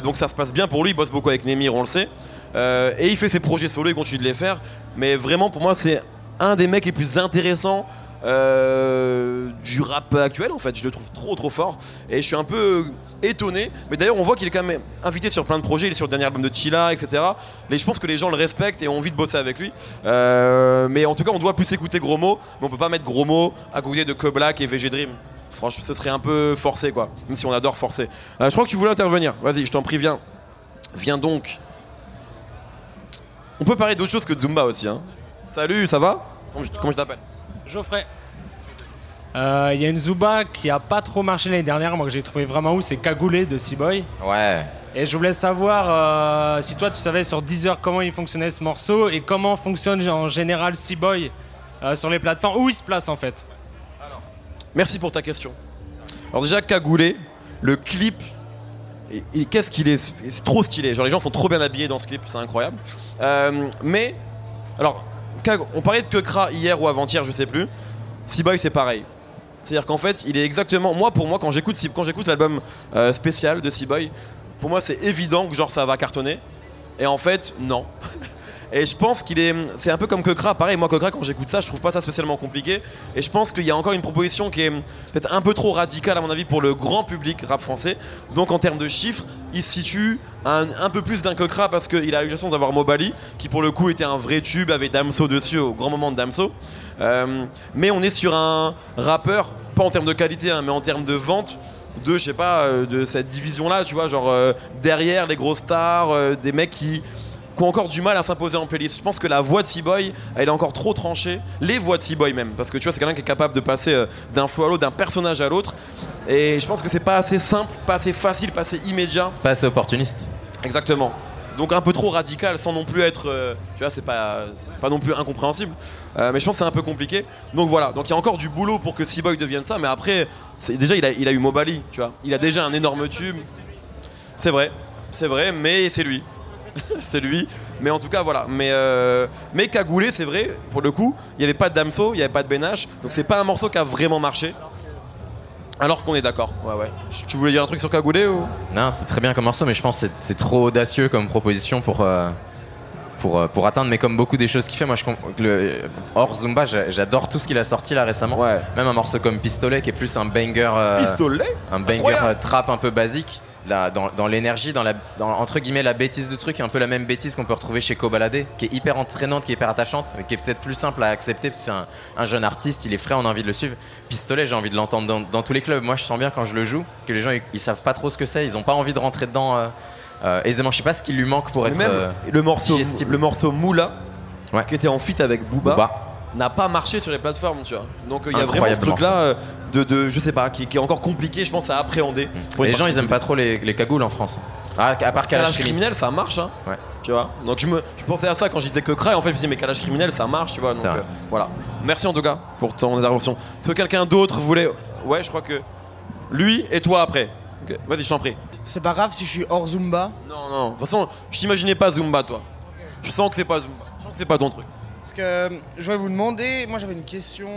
Donc ça se passe bien pour lui. Il bosse beaucoup avec Nemir, on le sait. Et il fait ses projets solo, il continue de les faire. Mais vraiment, pour moi, c'est un des mecs les plus intéressants euh, du rap actuel en fait. Je le trouve trop trop fort. Et je suis un peu étonné. Mais d'ailleurs, on voit qu'il est quand même invité sur plein de projets. Il est sur le dernier album de Chilla, etc. Et je pense que les gens le respectent et ont envie de bosser avec lui. Euh, mais en tout cas, on doit plus écouter Gros Mots. Mais on peut pas mettre Gros Mots à côté de Black et VG Dream. Franchement, ce serait un peu forcé quoi. Même si on adore forcer. Euh, je crois que tu voulais intervenir. Vas-y, je t'en prie, viens. Viens donc. On peut parler d'autre chose que Zumba aussi. Hein. Salut, ça va Comment je, comment je t'appelle Geoffrey. Euh, Il y a une Zumba qui a pas trop marché l'année dernière, moi que j'ai trouvé vraiment ouf, c'est Cagoulé de Seaboy. Ouais. Et je voulais savoir euh, si toi tu savais sur Deezer comment il fonctionnait ce morceau et comment fonctionne en général Seaboy euh, sur les plateformes, où il se place en fait. Merci pour ta question. Alors déjà, Cagoulé, le clip, et, et qu'est-ce qu'il est, c'est trop stylé. Genre les gens sont trop bien habillés dans ce clip, c'est incroyable. Euh, mais, alors, On parlait de Kekra hier ou avant-hier, je sais plus. Seaboy c'est pareil. C'est-à-dire qu'en fait, il est exactement. Moi, pour moi, quand j'écoute quand j'écoute l'album euh, spécial de Seaboy, pour moi, c'est évident que genre ça va cartonner. Et en fait, non. Et je pense qu'il est. C'est un peu comme Kekra. Pareil, moi, Kekra, quand j'écoute ça, je trouve pas ça spécialement compliqué. Et je pense qu'il y a encore une proposition qui est peut-être un peu trop radicale, à mon avis, pour le grand public rap français. Donc, en termes de chiffres, il se situe un, peu plus d'un Kekra parce qu'il a eu la chance d'avoir Mobali, qui pour le coup était un vrai tube avec Damso dessus au grand moment de Damso. Euh, mais on est sur un rappeur, pas en termes de qualité, hein, mais en termes de vente de je sais pas euh, de cette division là tu vois genre euh, derrière les grosses stars des mecs qui qui ont encore du mal à s'imposer en playlist. Je pense que la voix de Seaboy, elle est encore trop tranchée. Les voix de Seaboy même, parce que tu vois, c'est quelqu'un qui est capable de passer euh, d'un flow à l'autre, d'un personnage à l'autre. Et je pense que c'est pas assez simple, pas assez facile, pas assez immédiat. C'est pas assez opportuniste. Exactement. Donc un peu trop radical sans non plus être, euh, tu vois, c'est pas, pas non plus incompréhensible. Euh, mais je pense que c'est un peu compliqué. Donc voilà, donc il y a encore du boulot pour que Seaboy devienne ça. Mais après, déjà il a, il a eu Mobali, tu vois. Il a déjà un énorme tube. C'est vrai, c'est vrai, mais c'est lui. c'est lui. Mais en tout cas, voilà. Mais, euh, mais Cagoulé, c'est vrai, pour le coup, il n'y avait pas de Damso, il n'y avait pas de Benache. Donc c'est pas un morceau qui a vraiment marché. Alors qu'on est d'accord. Ouais, ouais. Tu voulais dire un truc sur Cagoulé ou? Non, c'est très bien comme morceau, mais je pense que c'est- trop audacieux comme proposition pour, euh, pour, euh, pour atteindre. Mais comme beaucoup des choses qu'il fait, moi, je le, hors Zumba, j'a- j'adore tout ce qu'il a sorti là récemment. Ouais. Même un morceau comme Pistolet, qui est plus un banger. euh, Pistolet? Un banger Incroyable. trap un peu basique. Dans dans l'énergie, dans, la, dans entre guillemets la bêtise de truc, un peu la même bêtise qu'on peut retrouver chez Kobalade, qui est hyper entraînante, qui est hyper attachante, mais qui est peut-être plus simple à accepter parce que c'est un, un jeune artiste, il est frais, on a envie de le suivre. Pistolet, j'ai envie de l'entendre dans, dans tous les clubs. Moi, je sens bien quand je le joue que les gens ils, ils savent pas trop ce que c'est, ils ont pas envie de rentrer dedans euh, euh, aisément. Je sais pas ce qui lui manque pour être même euh, le morceau, digestible. le morceau Moula, Ouais. qui était en feat avec Booba, Booba. N'a pas marché sur les plateformes, tu vois. Donc il y a vraiment ce truc-là euh, de, de, je sais pas, qui, qui est encore compliqué, je pense, à appréhender. pour une Les gens, ils aiment pas trop les, les cagoules en France. Ah, à part Kalash Criminel. ça marche, hein. Ouais. Tu vois Donc je, me, je pensais à ça quand je disais que Cry, en fait, je me disais, mais calage criminel, ça marche, tu vois. Donc euh, voilà. Merci en tout cas pour ton intervention. Est-ce que quelqu'un d'autre voulait. Ouais, je crois que. Lui et toi après. Vas-y, je t'en prie. C'est pas grave si je suis hors Zumba. Non, non, de toute façon, je t'imaginais pas Zumba, toi. Je sens que c'est pas Zumba. Je sens que c'est pas ton truc. Parce que euh, je vais vous demander, moi j'avais une question,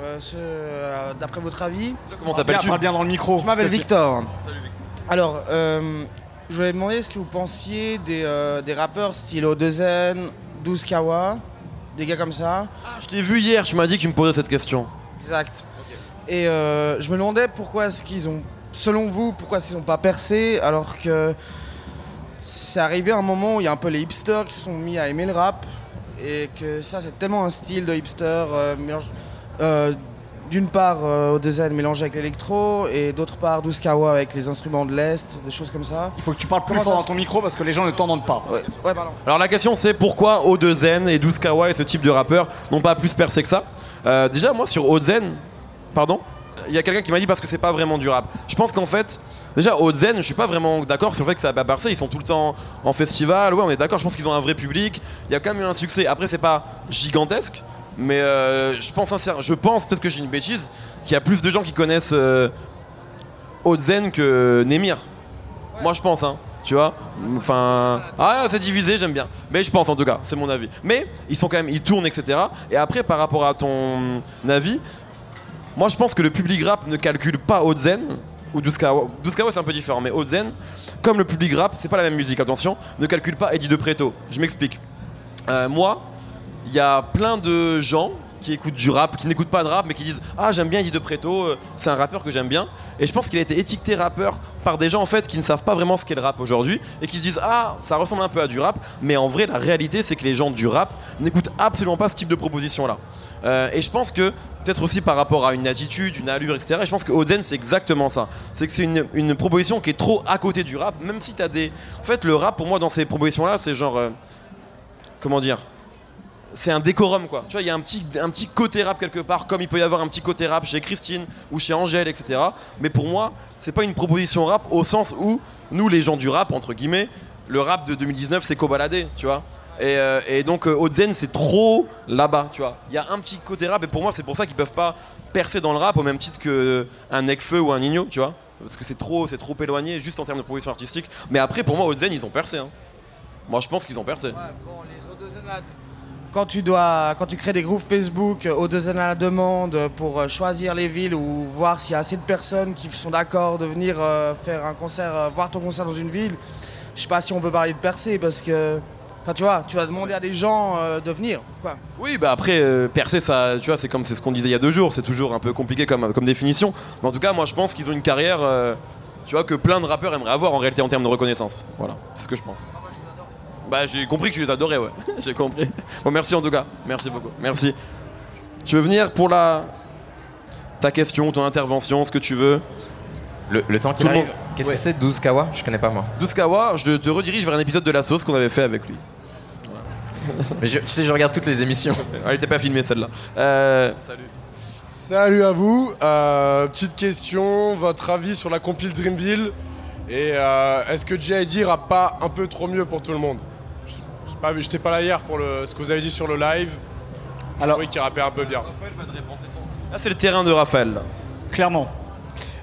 euh, ce- euh, d'après votre avis. Comment t'appelles-tu parle bien dans le micro. Je m'appelle parce que Victor. Alors, euh, je voulais demander ce que vous pensiez des, euh, des rappeurs style Odezen, 12 Kawa, des gars comme ça? Ah, je t'ai vu hier, tu m'as dit que tu me posais cette question. Exact. Et euh, je me demandais pourquoi est-ce qu'ils ont, selon vous, pourquoi est-ce qu'ils n'ont pas percé alors que c'est arrivé un moment où il y a un peu les hipsters qui se sont mis à aimer le rap et que ça c'est tellement un style de hipster euh, mélange- euh, d'une part euh, au design mélangé avec l'électro et d'autre part 12 Kawa avec les instruments de l'Est, des choses comme ça. Il faut que tu parles plus Comment fort ça dans ton micro parce que les gens ne t'entendent pas. Ouais, ouais pardon. Alors la question c'est pourquoi Odezen et 12 Kawa et ce type de rappeurs n'ont pas plus percé que ça? Euh, Déjà moi sur Odezen, pardon, il y a quelqu'un qui m'a dit parce que c'est pas vraiment du rap. Je pense qu'en fait, déjà Odezen, je suis pas vraiment d'accord sur le fait que ça a pas percé, ils sont tout le temps en festival, ouais on est d'accord, je pense qu'ils ont un vrai public, il y a quand même eu un succès. Après c'est pas gigantesque, mais euh, je pense je pense peut-être que j'ai une bêtise, qu'il y a plus de gens qui connaissent euh, Odezen que Nemir. Moi je pense hein. Tu vois Enfin. Ah, c'est divisé, j'aime bien. Mais je pense en tout cas, c'est mon avis. Mais ils sont quand même. Ils tournent, etc. Et après, par rapport à ton avis, moi je pense que le public rap ne calcule pas Ozen ou Duskawa. Duskawa c'est un peu différent, mais Ozen, comme le public rap, c'est pas la même musique, attention, ne calcule pas Eddie de Preto. Je m'explique. Euh, moi, il y a plein de gens qui écoutent du rap, qui n'écoutent pas de rap, mais qui disent Ah, j'aime bien Eddie de Preto, euh, c'est un rappeur que j'aime bien. Et je pense qu'il a été étiqueté rappeur par des gens en fait qui ne savent pas vraiment ce qu'est le rap aujourd'hui et qui se disent Ah, ça ressemble un peu à du rap, mais en vrai, la réalité, c'est que les gens du rap n'écoutent absolument pas ce type de proposition là. Euh, et je pense que, peut-être aussi par rapport à une attitude, une allure, etc., et je pense que Oden, c'est exactement ça. C'est que c'est une, proposition qui est trop à côté du rap, même si t'as des. En fait, le rap, pour moi, dans ces propositions-là, c'est genre. euh, comment dire? C'est un décorum quoi. Tu vois, il y a un petit, un petit côté rap quelque part, comme il peut y avoir un petit côté rap chez Christine ou chez Angèle, etc. Mais pour moi, c'est pas une proposition rap au sens où nous, les gens du rap, entre guillemets, le rap de 2019, c'est cobaladé, tu vois. Et, euh, donc, euh, Ozen, c'est trop là-bas, tu vois. Il y a un petit côté rap, et pour moi, c'est pour ça qu'ils peuvent pas percer dans le rap au même titre qu'un Necfeu ou un Nino, tu vois. Parce que c'est trop, c'est trop éloigné, juste en termes de proposition artistique. Mais après, pour moi, Ozen, ils ont percé. hein. Moi, je pense qu'ils ont percé. Quand tu dois, quand tu crées des groupes Facebook euh, au deuxième à la demande pour euh, choisir les villes ou voir s'il y a assez de personnes qui sont d'accord de venir euh, faire un concert, euh, voir ton concert dans une ville, je sais pas si on peut parler de percer parce que, enfin tu vois, tu vas demander à des gens euh, de venir, quoi. Oui, bah après, euh, percer, ça, tu vois, c'est comme c'est ce qu'on disait il y a deux jours, c'est toujours un peu compliqué comme, comme définition. Mais en tout cas, moi, je pense qu'ils ont une carrière, euh, tu vois, que plein de rappeurs aimeraient avoir en réalité en termes de reconnaissance. Voilà, c'est ce que je pense. Bah, j'ai compris que tu les adorais, ouais. j'ai compris. Bon, merci en tout cas. Merci beaucoup. Merci. Tu veux venir pour la ta question, ton intervention, ce que tu veux? Le, le temps qu'il arrive. monde- Qu'est-ce Ouais. que c'est 12 Kawa? Je connais pas moi. Duskawa, je te redirige vers un épisode de La Sauce qu'on avait fait avec lui. Mais je- tu sais, je regarde toutes les émissions. Elle était pas filmée celle-là. Euh, Salut. Salut à vous. Euh, petite question, votre avis sur la compile Dreamville? Et euh, est-ce que JID rappe pas un peu trop mieux pour tout le monde? Pas vu, j'étais pas là hier pour le, ce que vous avez dit sur le live. Alors- oui, qui rappait un peu bien. Là, c'est le terrain de Raphaël. là. Clairement.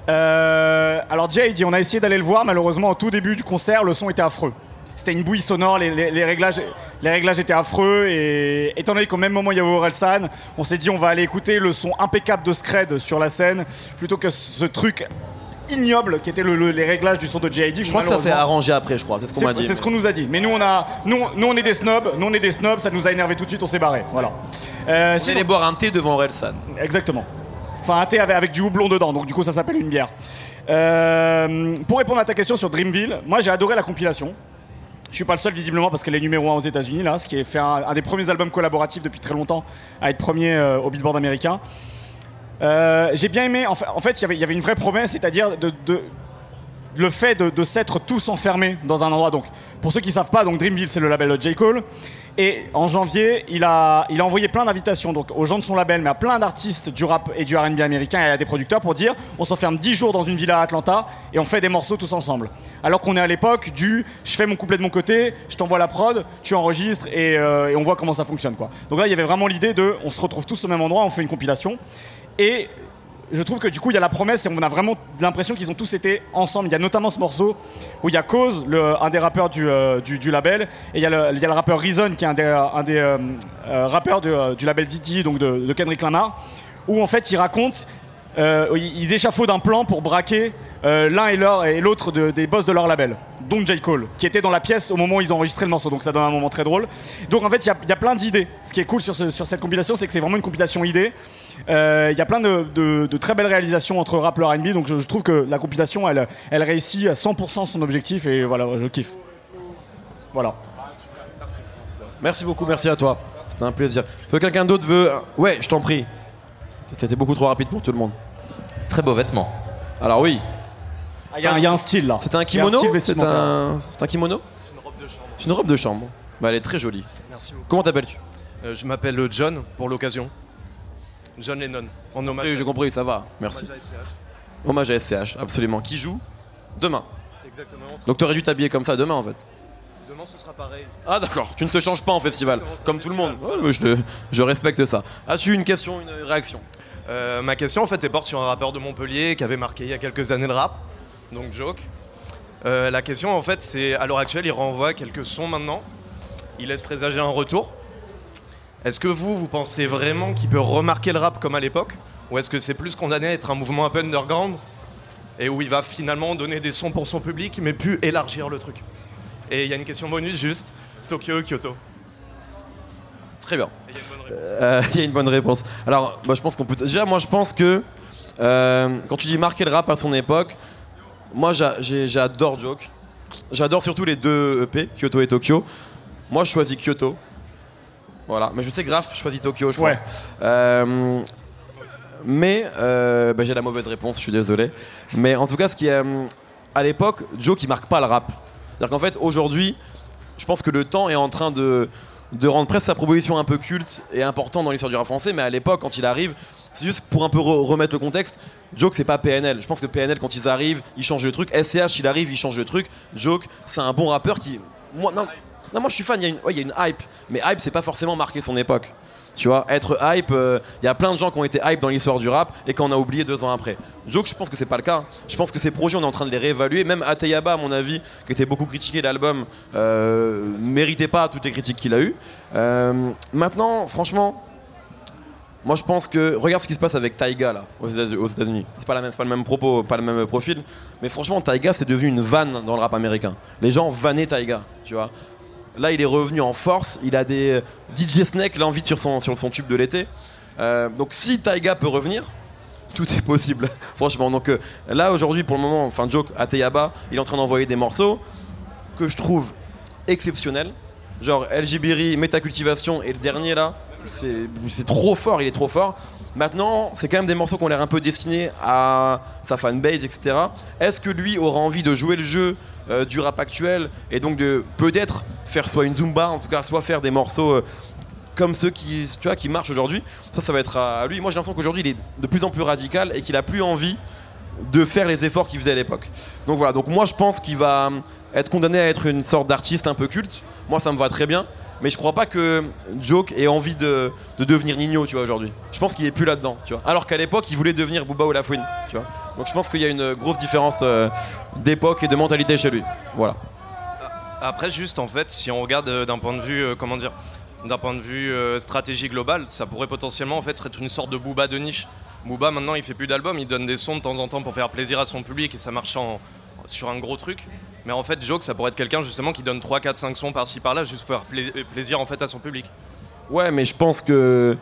Euh, alors Jay dit on a essayé d'aller le voir, malheureusement au tout début du concert le son était affreux. C'était une bouillie sonore, les, les- les réglages, les réglages étaient affreux et étant donné qu'au même moment il y avait Orelsan, on s'est dit on va aller écouter le son impeccable de Scred sur la scène plutôt que ce truc ignoble qui était le- le- les réglages du son de JID. Je crois que ça fait arranger après, je crois. C'est ce qu'on m'a dit. C'est ce qu'on nous a dit. Mais nous on a, nous, nous on est des snobs, nous on est des snobs, ça nous a énervé tout de suite, on s'est barré. Voilà. Euh, On sinon- allait boire un thé devant Orelsan. Exactement. Enfin, un thé avec, avec du houblon dedans, donc du coup, ça s'appelle une bière. Euh, pour répondre à ta question sur Dreamville, moi j'ai adoré la compilation. Je suis pas le seul visiblement parce qu'elle est numéro 1 aux États-Unis là, ce qui est fait un, un des premiers albums collaboratifs depuis très longtemps à être premier euh, au Billboard américain. Euh, j'ai bien aimé. En fait, il y avait- une vraie promesse, c'est-à-dire le fait de, s'être tous enfermés dans un endroit. Donc, pour ceux qui savent pas, donc Dreamville, c'est le label de J. Cole. Et en janvier, il a, envoyé plein d'invitations aux gens de son label, mais à plein d'artistes du rap et du R&B américain et à des producteurs pour dire on s'enferme 10 jours dans une villa à Atlanta et on fait des morceaux tous ensemble. Alors qu'on est à l'époque du je fais mon couplet de mon côté, je t'envoie la prod, tu enregistres et, euh, on voit comment ça fonctionne. Donc là, il y avait vraiment l'idée de on se retrouve tous au même endroit, on fait une compilation. Et je trouve que du coup il y a la promesse et on a vraiment l'impression qu'ils ont tous été ensemble. Il y a notamment ce morceau où il y a Cause, le, un des rappeurs du, euh, label, et il y, a le, rappeur Reason qui est un des, euh, euh, rappeurs du label Diddy, donc de, Kendrick Lamar, où en fait ils racontent, ils échafaudent un plan pour braquer l'un et l'autre des boss de leur label, dont J. Cole, qui était dans la pièce au moment où ils ont enregistré le morceau, donc ça donne un moment très drôle. Donc en fait, il y a- il y, a plein d'idées. Ce qui est cool sur, ce- sur cette compilation, c'est que c'est vraiment une compilation idée. Euh, Il y a plein de, de- de très belles réalisations entre rap et R&B, donc je, je trouve que la compilation, elle, elle réussit à 100% son objectif, et voilà, je kiffe. Voilà. Merci beaucoup, merci à toi. C'était un plaisir. Est-ce que quelqu'un d'autre veut. Ouais, je t'en prie. C'était beaucoup trop rapide pour tout le monde. Très beau vêtement. Alors oui. Ah, Il y, a- il y a un style là. C'est un kimono C'est un... kimono C'est une robe de chambre. C'est une robe de chambre. Bah, elle est très jolie. Merci beaucoup. Comment t'appelles-tu Euh, je m'appelle John pour l'occasion. John Lennon. En hommage. Oui, à- j'ai compris, ça va. Merci. Hommage à SCH. Hommage à SCH, absolument. Qui joue Demain. Exactement. on sera- Donc t'aurais dû t'habiller comme ça demain en fait. Demain ce sera pareil. Ah d'accord, tu ne te changes pas en festival, comme tout le monde. festival. Ouais, mais je, te- je respecte ça. As-tu une question, une réaction? Euh, ma question en fait elle porte sur un rappeur de Montpellier qui avait marqué il y a quelques années le rap, donc Joke. Euh, la question en fait c'est à l'heure actuelle il renvoie quelques sons maintenant, il laisse présager un retour. Est-ce que vous vous pensez vraiment qu'il peut remarquer le rap comme à l'époque? Ou est-ce que c'est plus condamné à être un mouvement un peu underground et où il va finalement donner des sons pour son public mais plus élargir le truc? Et il y a une question bonus juste, Tokyo, Kyoto. Très bien. Et il y a une bonne réponse. Euh, Il y a une bonne réponse. Alors, moi je pense qu'on peut. Déjà, moi je pense que euh, quand tu dis marquer le rap à son époque, moi j'adore Joke. J'adore surtout les deux EP, Kyoto et Tokyo. Moi je choisis Kyoto. Voilà, mais je sais grave, je choisis Tokyo, je crois. Ouais. Euh, mais euh, bah, j'ai la mauvaise réponse, je suis désolé. Mais en tout cas, ce qui est euh, à l'époque, Joe qui marque pas le rap. C'est-à-dire qu'en fait, aujourd'hui, je pense que le temps est en train de, de rendre presque sa proposition un peu culte et important dans l'histoire du rap français. Mais à l'époque, quand il arrive, c'est juste pour un peu re- remettre le contexte. Joke, c'est pas PNL. Je pense que PNL, quand ils arrivent, ils changent le truc. SCH, il arrive, il change le truc. Joke, c'est un bon rappeur qui. Moi, non, non, moi je suis fan, il y, a une- hype. Mais hype, c'est pas forcément marquer son époque. Tu vois, être hype, euh, il y a plein de gens qui ont été hype dans l'histoire du rap et qu'on a oublié deux ans après. Joke, je pense que c'est pas le cas. Je pense que ces projets, on est en train de les réévaluer. Même Ateyaba, à mon avis, qui était beaucoup critiqué l'album, euh, méritait pas toutes les critiques qu'il a eues. Euh, maintenant, franchement, moi je pense que regarde ce qui se passe avec Taiga là aux États- aux États-Unis. C'est pas pas le même propos, pas le même profil, mais franchement Taiga c'est devenu une vanne dans le rap américain. Les gens vannaient Taiga, tu vois. Là il est revenu en force, il a des DJ Snake l'envie sur son sur son tube de l'été. Euh, donc si Taiga peut revenir, tout est possible, franchement. Donc euh, là aujourd'hui pour le moment, enfin Joke Ateyaba, il est en train d'envoyer des morceaux que je trouve exceptionnels. Genre LGBiri, Métacultivation et le dernier là, c'est trop fort, il est trop fort. Maintenant, c'est quand même des morceaux qui ont l'air un peu destinés à sa fanbase, etc. Est-ce que lui aura envie de jouer le jeu euh, du rap actuel et donc de peut-être faire soit une zumba, en tout cas soit faire des morceaux euh, comme ceux qui, tu vois, qui marchent aujourd'hui? Ça, ça va être à lui. Moi, j'ai l'impression qu'aujourd'hui, il est de plus en plus radical et qu'il a plus envie de faire les efforts qu'il faisait à l'époque. Donc voilà, donc moi je pense qu'il va être condamné à être une sorte d'artiste un peu culte. Moi ça me va très bien, mais je crois pas que Joke ait envie de, de devenir Nino, tu vois, aujourd'hui. Je pense qu'il est plus là-dedans, tu vois. Alors qu'à l'époque, il voulait devenir Booba ou tu vois. Donc je pense qu'il y a une grosse différence euh, d'époque et de mentalité chez lui. Voilà. Après, juste en fait, si on regarde euh, d'un point de vue, euh, comment dire, d'un point de vue stratégie globale, ça pourrait potentiellement en fait être une sorte de Booba de niche. Booba maintenant, il fait plus d'albums, il donne des sons de temps en temps pour faire plaisir à son public et ça marche en- sur un gros truc. Mais en fait, Joke, ça pourrait être quelqu'un justement qui donne 3, 4, 5 sons par-ci par-là, juste pour faire pla- plaisir en fait à son public. Ouais, mais je pense que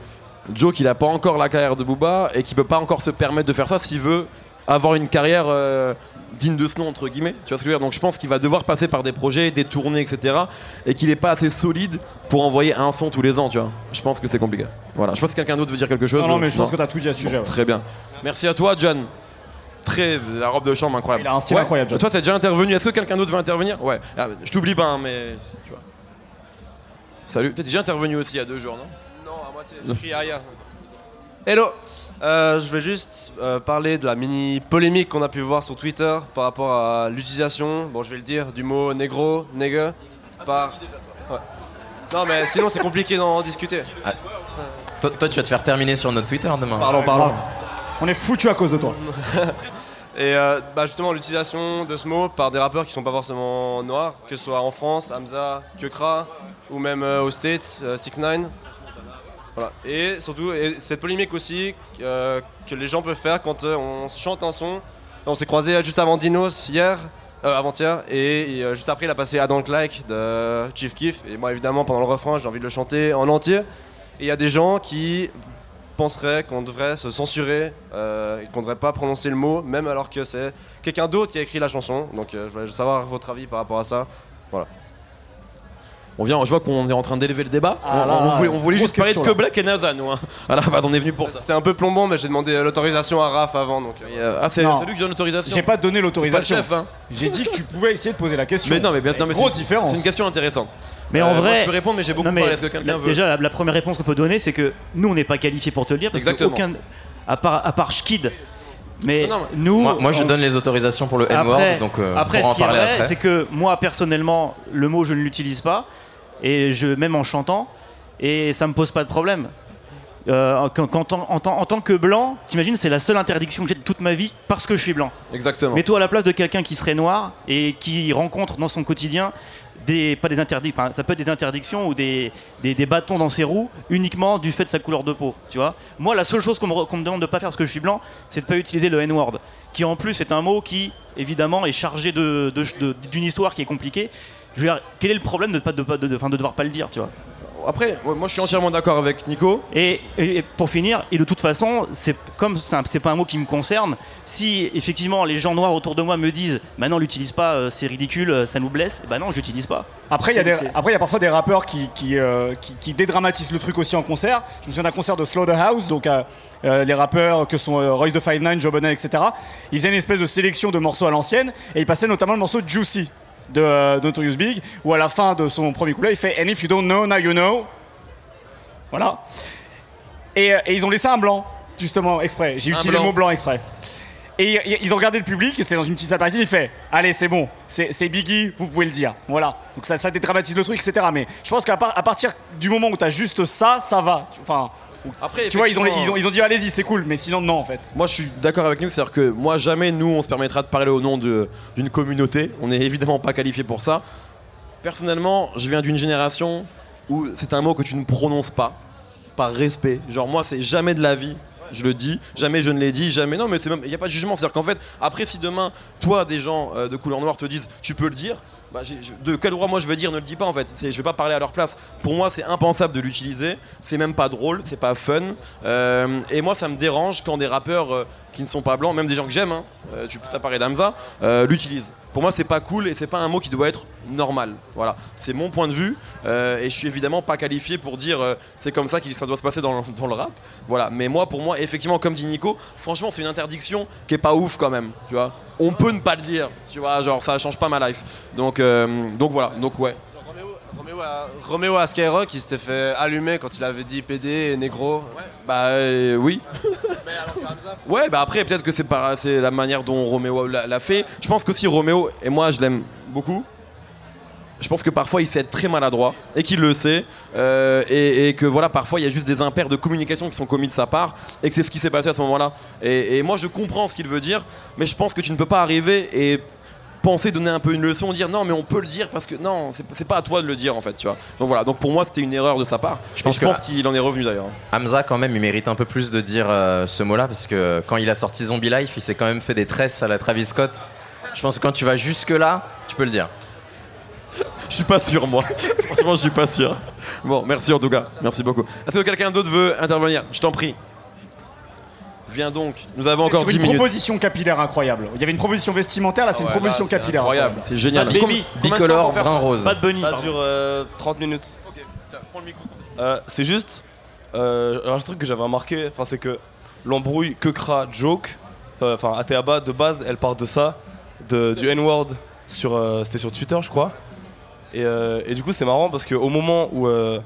Joke, il a pas encore la carrière de Booba et qu'il peut pas encore se permettre de faire ça s'il veut avoir une carrière euh, digne de ce nom, entre guillemets. Tu vois ce que je veux dire? Donc je pense qu'il va devoir passer par des projets, des tournées, etc. Et qu'il est pas assez solide pour envoyer un son tous les ans, tu vois. Je pense que c'est compliqué. Voilà. Je pense que quelqu'un d'autre veut dire quelque chose. Non, mais je pense que t'as tout dit à ce sujet, ouais. Très bien. Merci à toi, John. Très. La robe de chambre incroyable. Il a un style Ouais. incroyable, John. Toi, t'as déjà intervenu. Est-ce que quelqu'un d'autre veut intervenir? Ouais. Ah, je t'oublie pas, hein, mais. Tu vois. Salut. T'es déjà intervenu aussi il y a deux jours, non? Non, à moitié. J'écris rien. Hello Euh, Je vais juste euh, parler de la mini polémique qu'on a pu voir sur Twitter par rapport à l'utilisation, bon je vais le dire, du mot négro, nègre, par... Ouais. Non mais sinon c'est compliqué d'en discuter. Toi, toi, tu vas te faire terminer sur notre Twitter demain. Pardon, pardon. On est foutu à cause de toi. Et euh, bah justement l'utilisation de ce mot par des rappeurs qui sont pas forcément noirs, que ce soit en France, Hamza, Kyokra, ou même euh, aux States, 6 9 Voilà. Et surtout, et cette polémique aussi euh, que les gens peuvent faire quand euh, on chante un son. On s'est croisé juste avant Dinos hier, euh, avant-hier, et, euh, juste après il a passé Don't Like de Chief Keef. Et moi évidemment pendant le refrain j'ai envie de le chanter en entier. Et il y a des gens qui penseraient qu'on devrait se censurer euh, qu'on devrait pas prononcer le mot, même alors que c'est quelqu'un d'autre qui a écrit la chanson. Donc euh, je voulais savoir votre avis par rapport à ça. Voilà. On vient, je vois qu'on est en train d'élever le débat. Ah on, là on là, voulait, on voulait grosse juste parler de que. Black et NASA, nous. Hein. Base, on est venu pour ça. C'est un peu plombant, mais j'ai demandé euh, l'autorisation à Raph avant. Donc, euh, ah, c'est lui qui donne l'autorisation. J'ai pas donné C'est l'autorisation. pas le chef, hein. J'ai dit que tu pouvais essayer de poser la question. Mais non, mais bien c'est- différence. C'est une question intéressante. Mais Euh, en moi, vrai. je peux répondre, mais j'ai beaucoup Non, mais parlé. Est-ce que quelqu'un la- veut Déjà, la, la première réponse qu'on peut donner, c'est que nous, on n'est pas qualifié pour te le dire. Parce Exactement. qu'aucun. À part, à part Schkid. Mais nous. Moi, moi, je on- donne les autorisations pour le N-word, Après, donc euh, après, pour ce en qui est vrai, après. c'est que moi personnellement, le mot je ne l'utilise pas, et je même en chantant, et ça me pose pas de problème. Euh, quand- quand en, en tant- en tant que blanc, t'imagines, c'est la seule interdiction que j'ai de toute ma vie parce que je suis blanc. Exactement. Mets-toi à la place de quelqu'un qui serait noir et qui rencontre dans son quotidien des pas des interdictions, enfin, ça peut être des interdictions ou des, des, des bâtons dans ses roues uniquement du fait de sa couleur de peau. Tu vois Moi, la seule chose qu'on me, demande de pas faire parce que je suis blanc, c'est de pas utiliser le N-word, qui en plus est un mot qui évidemment est chargé de, de- de- d'une histoire qui est compliquée. Je veux dire, quel est le problème de pas de, pas de, de- enfin, de devoir pas le dire, tu vois Après, moi je suis entièrement d'accord avec Nico. Et, pour finir, et de toute façon, c'est comme c'est pas un mot qui me concerne. Si effectivement les gens noirs autour de moi me disent, bah non, l'utilise pas, euh, c'est ridicule, euh, ça nous blesse, bah non, j'utilise pas. Après, il y, a des- après, il y a parfois des rappeurs qui, qui, euh, qui- qui dédramatisent le truc aussi en concert. Je me souviens d'un concert de Slaughterhouse, donc euh, euh, les rappeurs que sont euh, Royce the Five Nine, Joe Budden, etc. Ils faisaient une espèce de sélection de morceaux à l'ancienne et ils passaient notamment le morceau Juicy de, euh, de Notorious Big, où à la fin de son premier couplet, il fait And if you don't know, now you know. Voilà. Et, euh, et ils ont laissé un blanc, justement, exprès. J'ai utilisé blanc. le mot blanc exprès. Et ils ont regardé le public, c'était dans une petite salle parisienne, il fait Allez, c'est bon, c'est c'est Biggie, vous pouvez le dire. Voilà. Donc ça, ça dédramatise le truc, etc. Mais je pense qu'à par- à partir du moment où t'as juste ça, ça va. Enfin. Après, tu vois, ils ont, ils, ont, ils ont dit Allez-y, c'est cool, mais sinon, non, en fait. Moi, je suis d'accord avec nous, c'est-à-dire que moi, jamais nous, on se permettra de parler au nom de- d'une communauté. On n'est évidemment pas qualifié pour ça. Personnellement, je viens d'une génération où c'est un mot que tu ne prononces pas, par respect. Genre, moi, c'est jamais de la vie. Je le dis, jamais je ne l'ai dit, jamais. Non, mais c'est même, il n'y a pas de jugement. C'est-à-dire qu'en fait, après, si demain, toi, des gens euh, de couleur noire te disent, tu peux le dire, bah, de quel droit moi je vais dire, ne le dis pas en fait. Je vais pas parler à leur place. Pour moi, c'est impensable de l'utiliser. C'est même pas drôle, c'est pas fun. Euh, et moi, ça me dérange quand des rappeurs euh, qui ne sont pas blancs, même des gens que j'aime, hein, euh, tu peux parlé d'Amza, l'utilisent. Pour moi, c'est pas cool et c'est pas un mot qui doit être normal. Voilà, c'est mon point de vue et je suis évidemment pas qualifié pour dire c'est comme ça que ça doit se passer dans le, rap. Voilà, mais moi, pour moi, effectivement, comme dit Nico, franchement, c'est une interdiction qui est pas ouf quand même. Tu vois, on peut ne pas le dire. Tu vois, genre ça change pas ma life. Donc, donc voilà, donc ouais. Roméo à, Roméo à Skyrock, il s'était fait allumer quand il avait dit PD et négro. Bah euh, oui. Ouais, bah après, peut-être que c'est par- c'est la manière dont Roméo l'a l'a fait. Je pense qu'aussi Roméo, et moi je l'aime beaucoup, je pense que parfois il sait être très maladroit et qu'il le sait. euh, et, et que voilà, parfois il y a juste des impairs de communication qui sont commis de sa part et que c'est ce qui s'est passé à ce moment-là. Et, et moi je comprends ce qu'il veut dire, mais je pense que tu ne peux pas arriver et penser donner un peu une leçon, dire non mais on peut le dire parce que non c'est pas à toi de le dire en fait tu vois donc voilà donc pour moi c'était une erreur de sa part pense je pense qu'il en est revenu d'ailleurs Hamza, quand même, il mérite un peu plus de dire euh, ce mot-là, parce que quand il a sorti Zombie Life, il s'est quand même fait des tresses à la Travis Scott. Je pense que quand tu vas jusque-là, tu peux le dire. Je suis pas sûr, moi. Franchement, je suis pas sûr. Bon, merci en tout cas. Merci beaucoup. Est-ce que quelqu'un d'autre veut intervenir? Je t'en prie. Viens donc. Nous avons encore Sur 10 une minutes. proposition capillaire incroyable. Il y avait une proposition vestimentaire, là, c'est Ah une ouais, proposition là, c'est capillaire. incroyable. C'est génial. Baby. Combien- combien de temps pour faire ça Bad Bunny, Ça pardon. dure euh, 30 minutes. Euh, c'est juste. euh, alors, un truc que j'avais remarqué, enfin, c'est que l'embrouille que Kra joke, euh, enfin Ateaba de base, elle part de ça, de, du N-word sur, euh, c'était sur Twitter, je crois. Et, euh, et du coup, c'est marrant parce qu'au moment où, euh,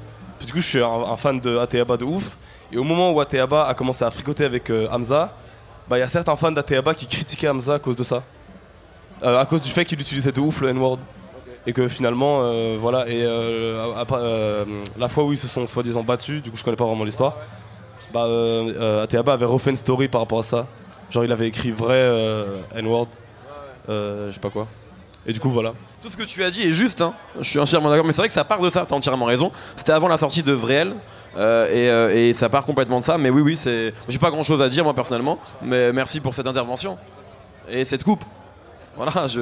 du coup, je suis un, un fan de Ateaba de ouf. Et au moment où Ateaba a commencé à fricoter avec euh, Hamza, bah il y a certains fans d'Ateaba qui critiquaient Hamza à cause de ça, Euh, à cause du fait qu'il utilisait de ouf le N-word. Et que finalement, euh, voilà, et la fois où ils se sont soi-disant battus, du coup je connais pas vraiment l'histoire, bah, Ateaba avait refait une story par rapport à ça. Genre il avait écrit vrai N-word, je sais pas quoi. Et du coup voilà. Tout ce que tu as dit est juste, hein. je suis entièrement d'accord, mais c'est vrai que ça part de ça, t'as entièrement raison. C'était avant la sortie de Vréel, euh, et, euh, et ça part complètement de ça, mais oui, oui, c'est. J'ai pas grand chose à dire moi personnellement, mais merci pour cette intervention et cette coupe. Voilà, je...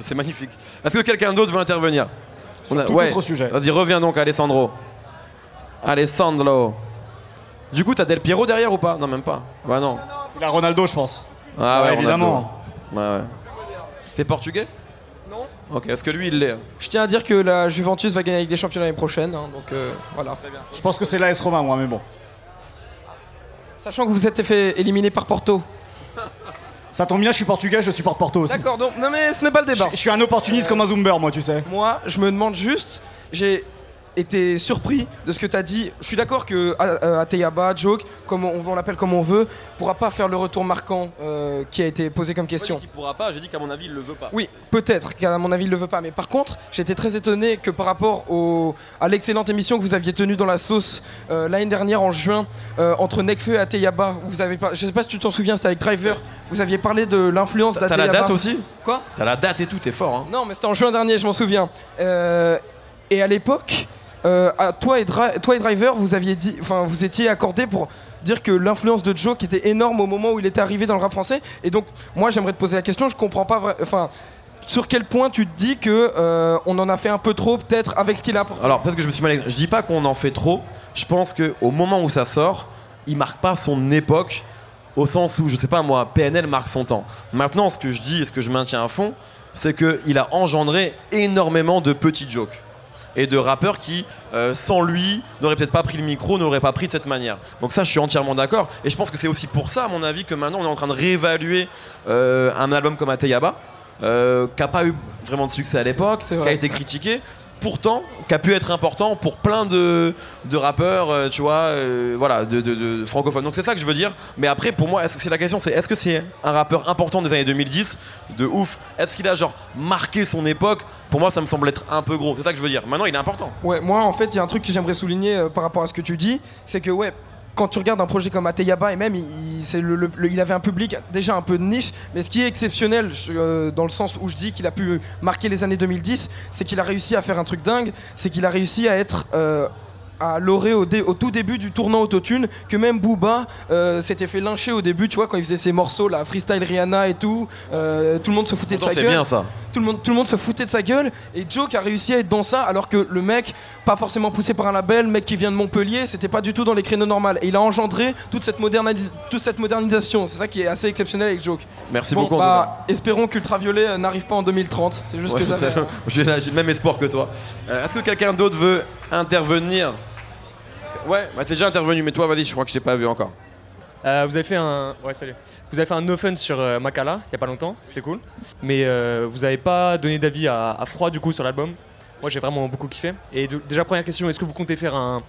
c'est magnifique. Est-ce que quelqu'un d'autre veut intervenir? Sur tout autre sujet. Vas-y, reviens donc, Alessandro. Alessandro. Du coup, t'as Del Piero derrière ou pas? Non, même pas. Bah non. Il a Ronaldo, je pense. Ah ouais, Ouais, évidemment. Ouais, ouais. T'es portugais? Ok, est-ce que lui il l'est hein Je tiens à dire que la Juventus va gagner avec des champions l'année prochaine, hein, donc euh, voilà. Je pense que c'est l'AS Roma, moi, mais bon. Sachant que vous êtes fait éliminer par Porto. Ça tombe bien, je suis portugais, je supporte Porto aussi. D'accord, donc non mais ce n'est pas le débat. Je, je suis un opportuniste comme un Zumber, moi, tu sais. Moi, je me demande juste, j'ai été surpris de ce que tu as dit. Je suis d'accord que euh, Ateyaba, Joke, comme on, on l'appelle comme on veut, pourra pas faire le retour marquant euh, qui a été posé comme question. Il pourra pas, j'ai dit qu'à mon avis il le veut pas. Oui, peut-être qu'à mon avis il le veut pas. Mais par contre, j'étais très étonné que par rapport au, à l'excellente émission que vous aviez tenue dans la sauce euh, l'année dernière en juin euh, entre Nekfeu et Ateyaba, vous avez je sais pas si tu t'en souviens, c'était avec Driver. Vous aviez parlé de l'influence T'as d'Ateyaba. la date aussi Quoi? T'as la date et tout, t'es fort hein. Non, mais c'était en juin dernier, je m'en souviens. Euh, et à l'époque, euh, toi, et Driver, vous aviez dit, vous étiez accordé pour dire que l'influence de Joe était énorme au moment où il était arrivé dans le rap français. Et donc, moi, j'aimerais te poser la question. Je comprends pas, enfin. Sur quel point tu te dis que euh, on en a fait un peu trop peut-être avec ce qu'il a apporté? Alors peut-être que je me suis mal. Je dis pas qu'on en fait trop. Je pense que au moment où ça sort, il marque pas son époque au sens où je sais pas moi, PNL marque son temps. Maintenant, ce que je dis et ce que je maintiens à fond, c'est que il a engendré énormément de petits jokes et de rappeurs qui, euh, sans lui, n'auraient peut-être pas pris le micro, n'auraient pas pris de cette manière. Donc ça, je suis entièrement d'accord. Et je pense que c'est aussi pour ça, à mon avis, que maintenant on est en train de réévaluer euh, un album comme Ateyaba, euh, qui n'a pas eu vraiment de succès à l'époque, qui a été critiqué. Pourtant, qui a pu être important pour plein de, de rappeurs, euh, tu vois, euh, voilà, de, francophones. Donc c'est ça que je veux dire. Mais après, pour moi, c'est la question, c'est est-ce que c'est un rappeur important des années 2010, de ouf Est-ce qu'il a genre marqué son époque? Pour moi, ça me semble être un peu gros. C'est ça que je veux dire. Maintenant, il est important. Ouais, moi en fait, il y a un truc que j'aimerais souligner euh, par rapport à ce que tu dis, c'est que ouais, quand tu regardes un projet comme Ateyaba et même il, avait un public déjà un peu de niche, mais ce qui est exceptionnel euh, dans le sens où je dis qu'il a pu marquer les années 2010, c'est qu'il a réussi à faire un truc dingue, c'est qu'il a réussi à être euh, à l'oré au, dé- au tout début du tournant autotune que même Booba euh, s'était fait lyncher au début tu vois quand il faisait ses morceaux là freestyle Rihanna et tout euh, tout le monde se foutait de sa gueule. bien, ça. tout le monde tout le monde se foutait de sa gueule et Joe qui a réussi à être dans ça alors que le mec pas forcément poussé par un label mec qui vient de Montpellier c'était pas du tout dans les créneaux normaux. Et il a engendré toute cette, modernis- toute cette modernisation. C'est ça qui est assez exceptionnel avec Joke. Merci Bon, beaucoup, bah, espérons qu'Ultraviolet euh, n'arrive pas en 2030 c'est juste Ouais, que ça. J'ai j'ai le même espoir que toi. Euh, Est-ce que quelqu'un d'autre veut intervenir Ouais, bah t'es déjà intervenu, mais toi, vas-y, je crois que je t'ai pas vu encore. Euh, vous avez fait un ouais salut. Vous avez fait un no fun sur euh, Makala il y a pas longtemps, c'était cool. Mais euh, vous avez pas donné d'avis à, à froid du coup sur l'album. Moi j'ai vraiment beaucoup kiffé. Et de- déjà première question, est-ce que vous comptez faire un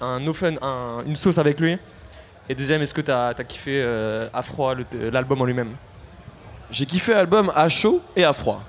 un no fun, un- une sauce avec lui? Et deuxième, est-ce que t'as as kiffé euh, à froid l'album en lui-même? J'ai kiffé l'album à chaud et à froid.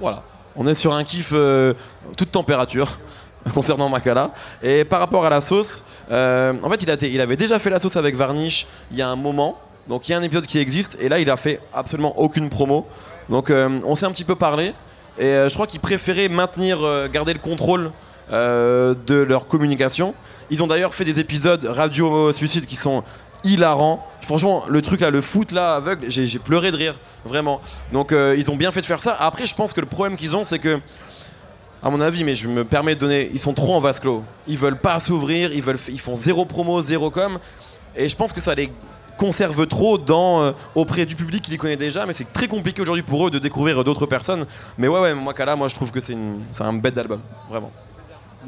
Voilà. On est sur un kiff euh, toute température concernant Makala. Et par rapport à la sauce, euh, en fait, il, a il avait déjà fait la sauce avec Varnish il y a un moment. Donc il y a un épisode qui existe et là il a fait absolument aucune promo. Donc euh, on s'est un petit peu parlé et euh, je crois qu'il préférait maintenir, garder le contrôle de leur communication. Ils ont d'ailleurs fait des épisodes radio suicide qui sont hilarants. Franchement, le truc là, le foot là aveugle, j'ai pleuré de rire, vraiment. Donc ils ont bien fait de faire ça. Après, je pense que le problème qu'ils ont, c'est que à mon avis, mais je me permets de donner, ils sont trop en vase clos. Ils veulent pas s'ouvrir, ils veulent, ils font zéro promo, zéro com, et je pense que ça les conserve trop dans euh, auprès du public qui les connaît déjà, mais c'est très compliqué aujourd'hui pour eux de découvrir d'autres personnes. Mais ouais, ouais, moi Kala, moi je trouve que c'est une- c'est un bête d'album, vraiment.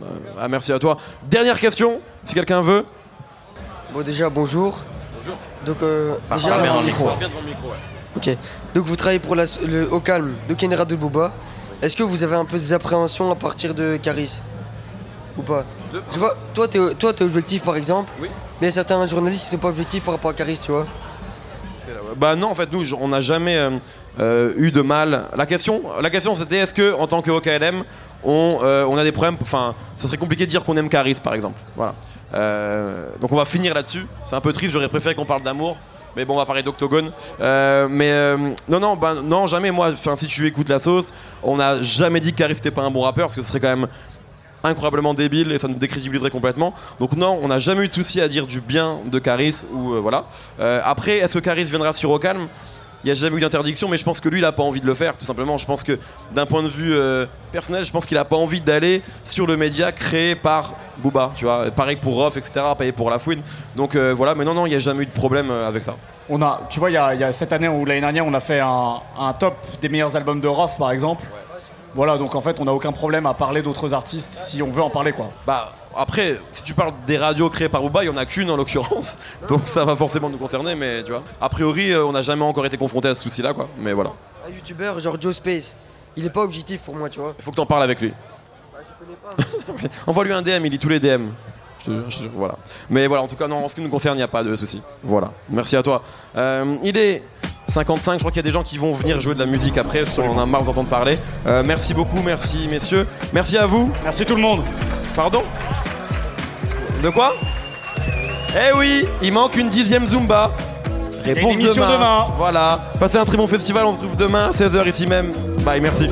Euh, ah, merci à toi. Dernière question, si quelqu'un veut. Bon déjà bonjour. Donc, euh, déjà. bien dans le micro. Bien devant le micro, ouais. Ok. Donc, vous travaillez pour la, le, au calme de Kenra de Boba. Est-ce que vous avez un peu des appréhensions à partir de Caris Ou pas Je vois, toi, t'es toi, t'es objectif par exemple. Oui. Mais il y a certains journalistes qui sont pas objectifs par rapport à Caris, tu vois. Bah non, en fait, nous, on n'a jamais euh, euh, eu de mal. La question, la question c'était est-ce que, en tant que OKLM, on, euh, on a des problèmes? Enfin, ce serait compliqué de dire qu'on aime Caris, par exemple. Voilà. Donc on va finir là-dessus. C'est un peu triste. J'aurais préféré qu'on parle d'amour. Mais bon, on va parler d'Octogone. Euh, mais euh, non, non, ben, non, jamais. Moi, enfin, si tu écoutes la sauce, on n'a jamais dit que Caris n'était pas un bon rappeur parce que ce serait quand même incroyablement débile et ça nous décrédibiliserait complètement. Donc non, on n'a jamais eu de souci à dire du bien de Caris ou euh, voilà. Après, est-ce que Caris viendra sur Au Calme? Il n'y a jamais eu d'interdiction, mais je pense que lui, il n'a pas envie de le faire, tout simplement. Je pense que d'un point de vue euh, personnel, je pense qu'il n'a pas envie d'aller sur le média créé par Booba, tu vois. Pareil pour Rof, etc., payé pour La Fouine. Donc euh, voilà, mais non, non, il n'y a jamais eu de problème euh, avec ça. On a, tu vois, il y a, il y a cette année ou l'année dernière, on a fait un, un top des meilleurs albums de Rof, par exemple. Voilà, donc en fait, on n'a aucun problème à parler d'autres artistes si on veut en parler, quoi. Bah, après, si tu parles des radios créées par Booba, il n'y en a qu'une en l'occurrence. Donc ça va forcément nous concerner, mais tu vois. A priori, euh, on n'a jamais encore été confronté à ce souci-là, quoi. Mais voilà. Un youtubeur genre Joe Space, il est pas objectif pour moi, tu vois. Il faut que t'en parles avec lui. Bah, je connais pas. Envoie-lui un DM, il lit tous les DM. Je te jure, je jure, voilà. Mais voilà, en tout cas, non, en ce qui nous concerne, il n'y a pas de souci. Voilà. Merci à toi. Euh, il est 55, je crois qu'il y a des gens qui vont venir jouer de la musique après, parce qu'on en a marre d'entendre parler. Euh, merci beaucoup, merci messieurs. Merci à vous. Merci tout le monde. Pardon De quoi Eh oui, il manque une dixième Zumba. Réponse émission demain. Voilà. Passez un très bon festival, on se retrouve demain, 16h ici même. Bye, merci.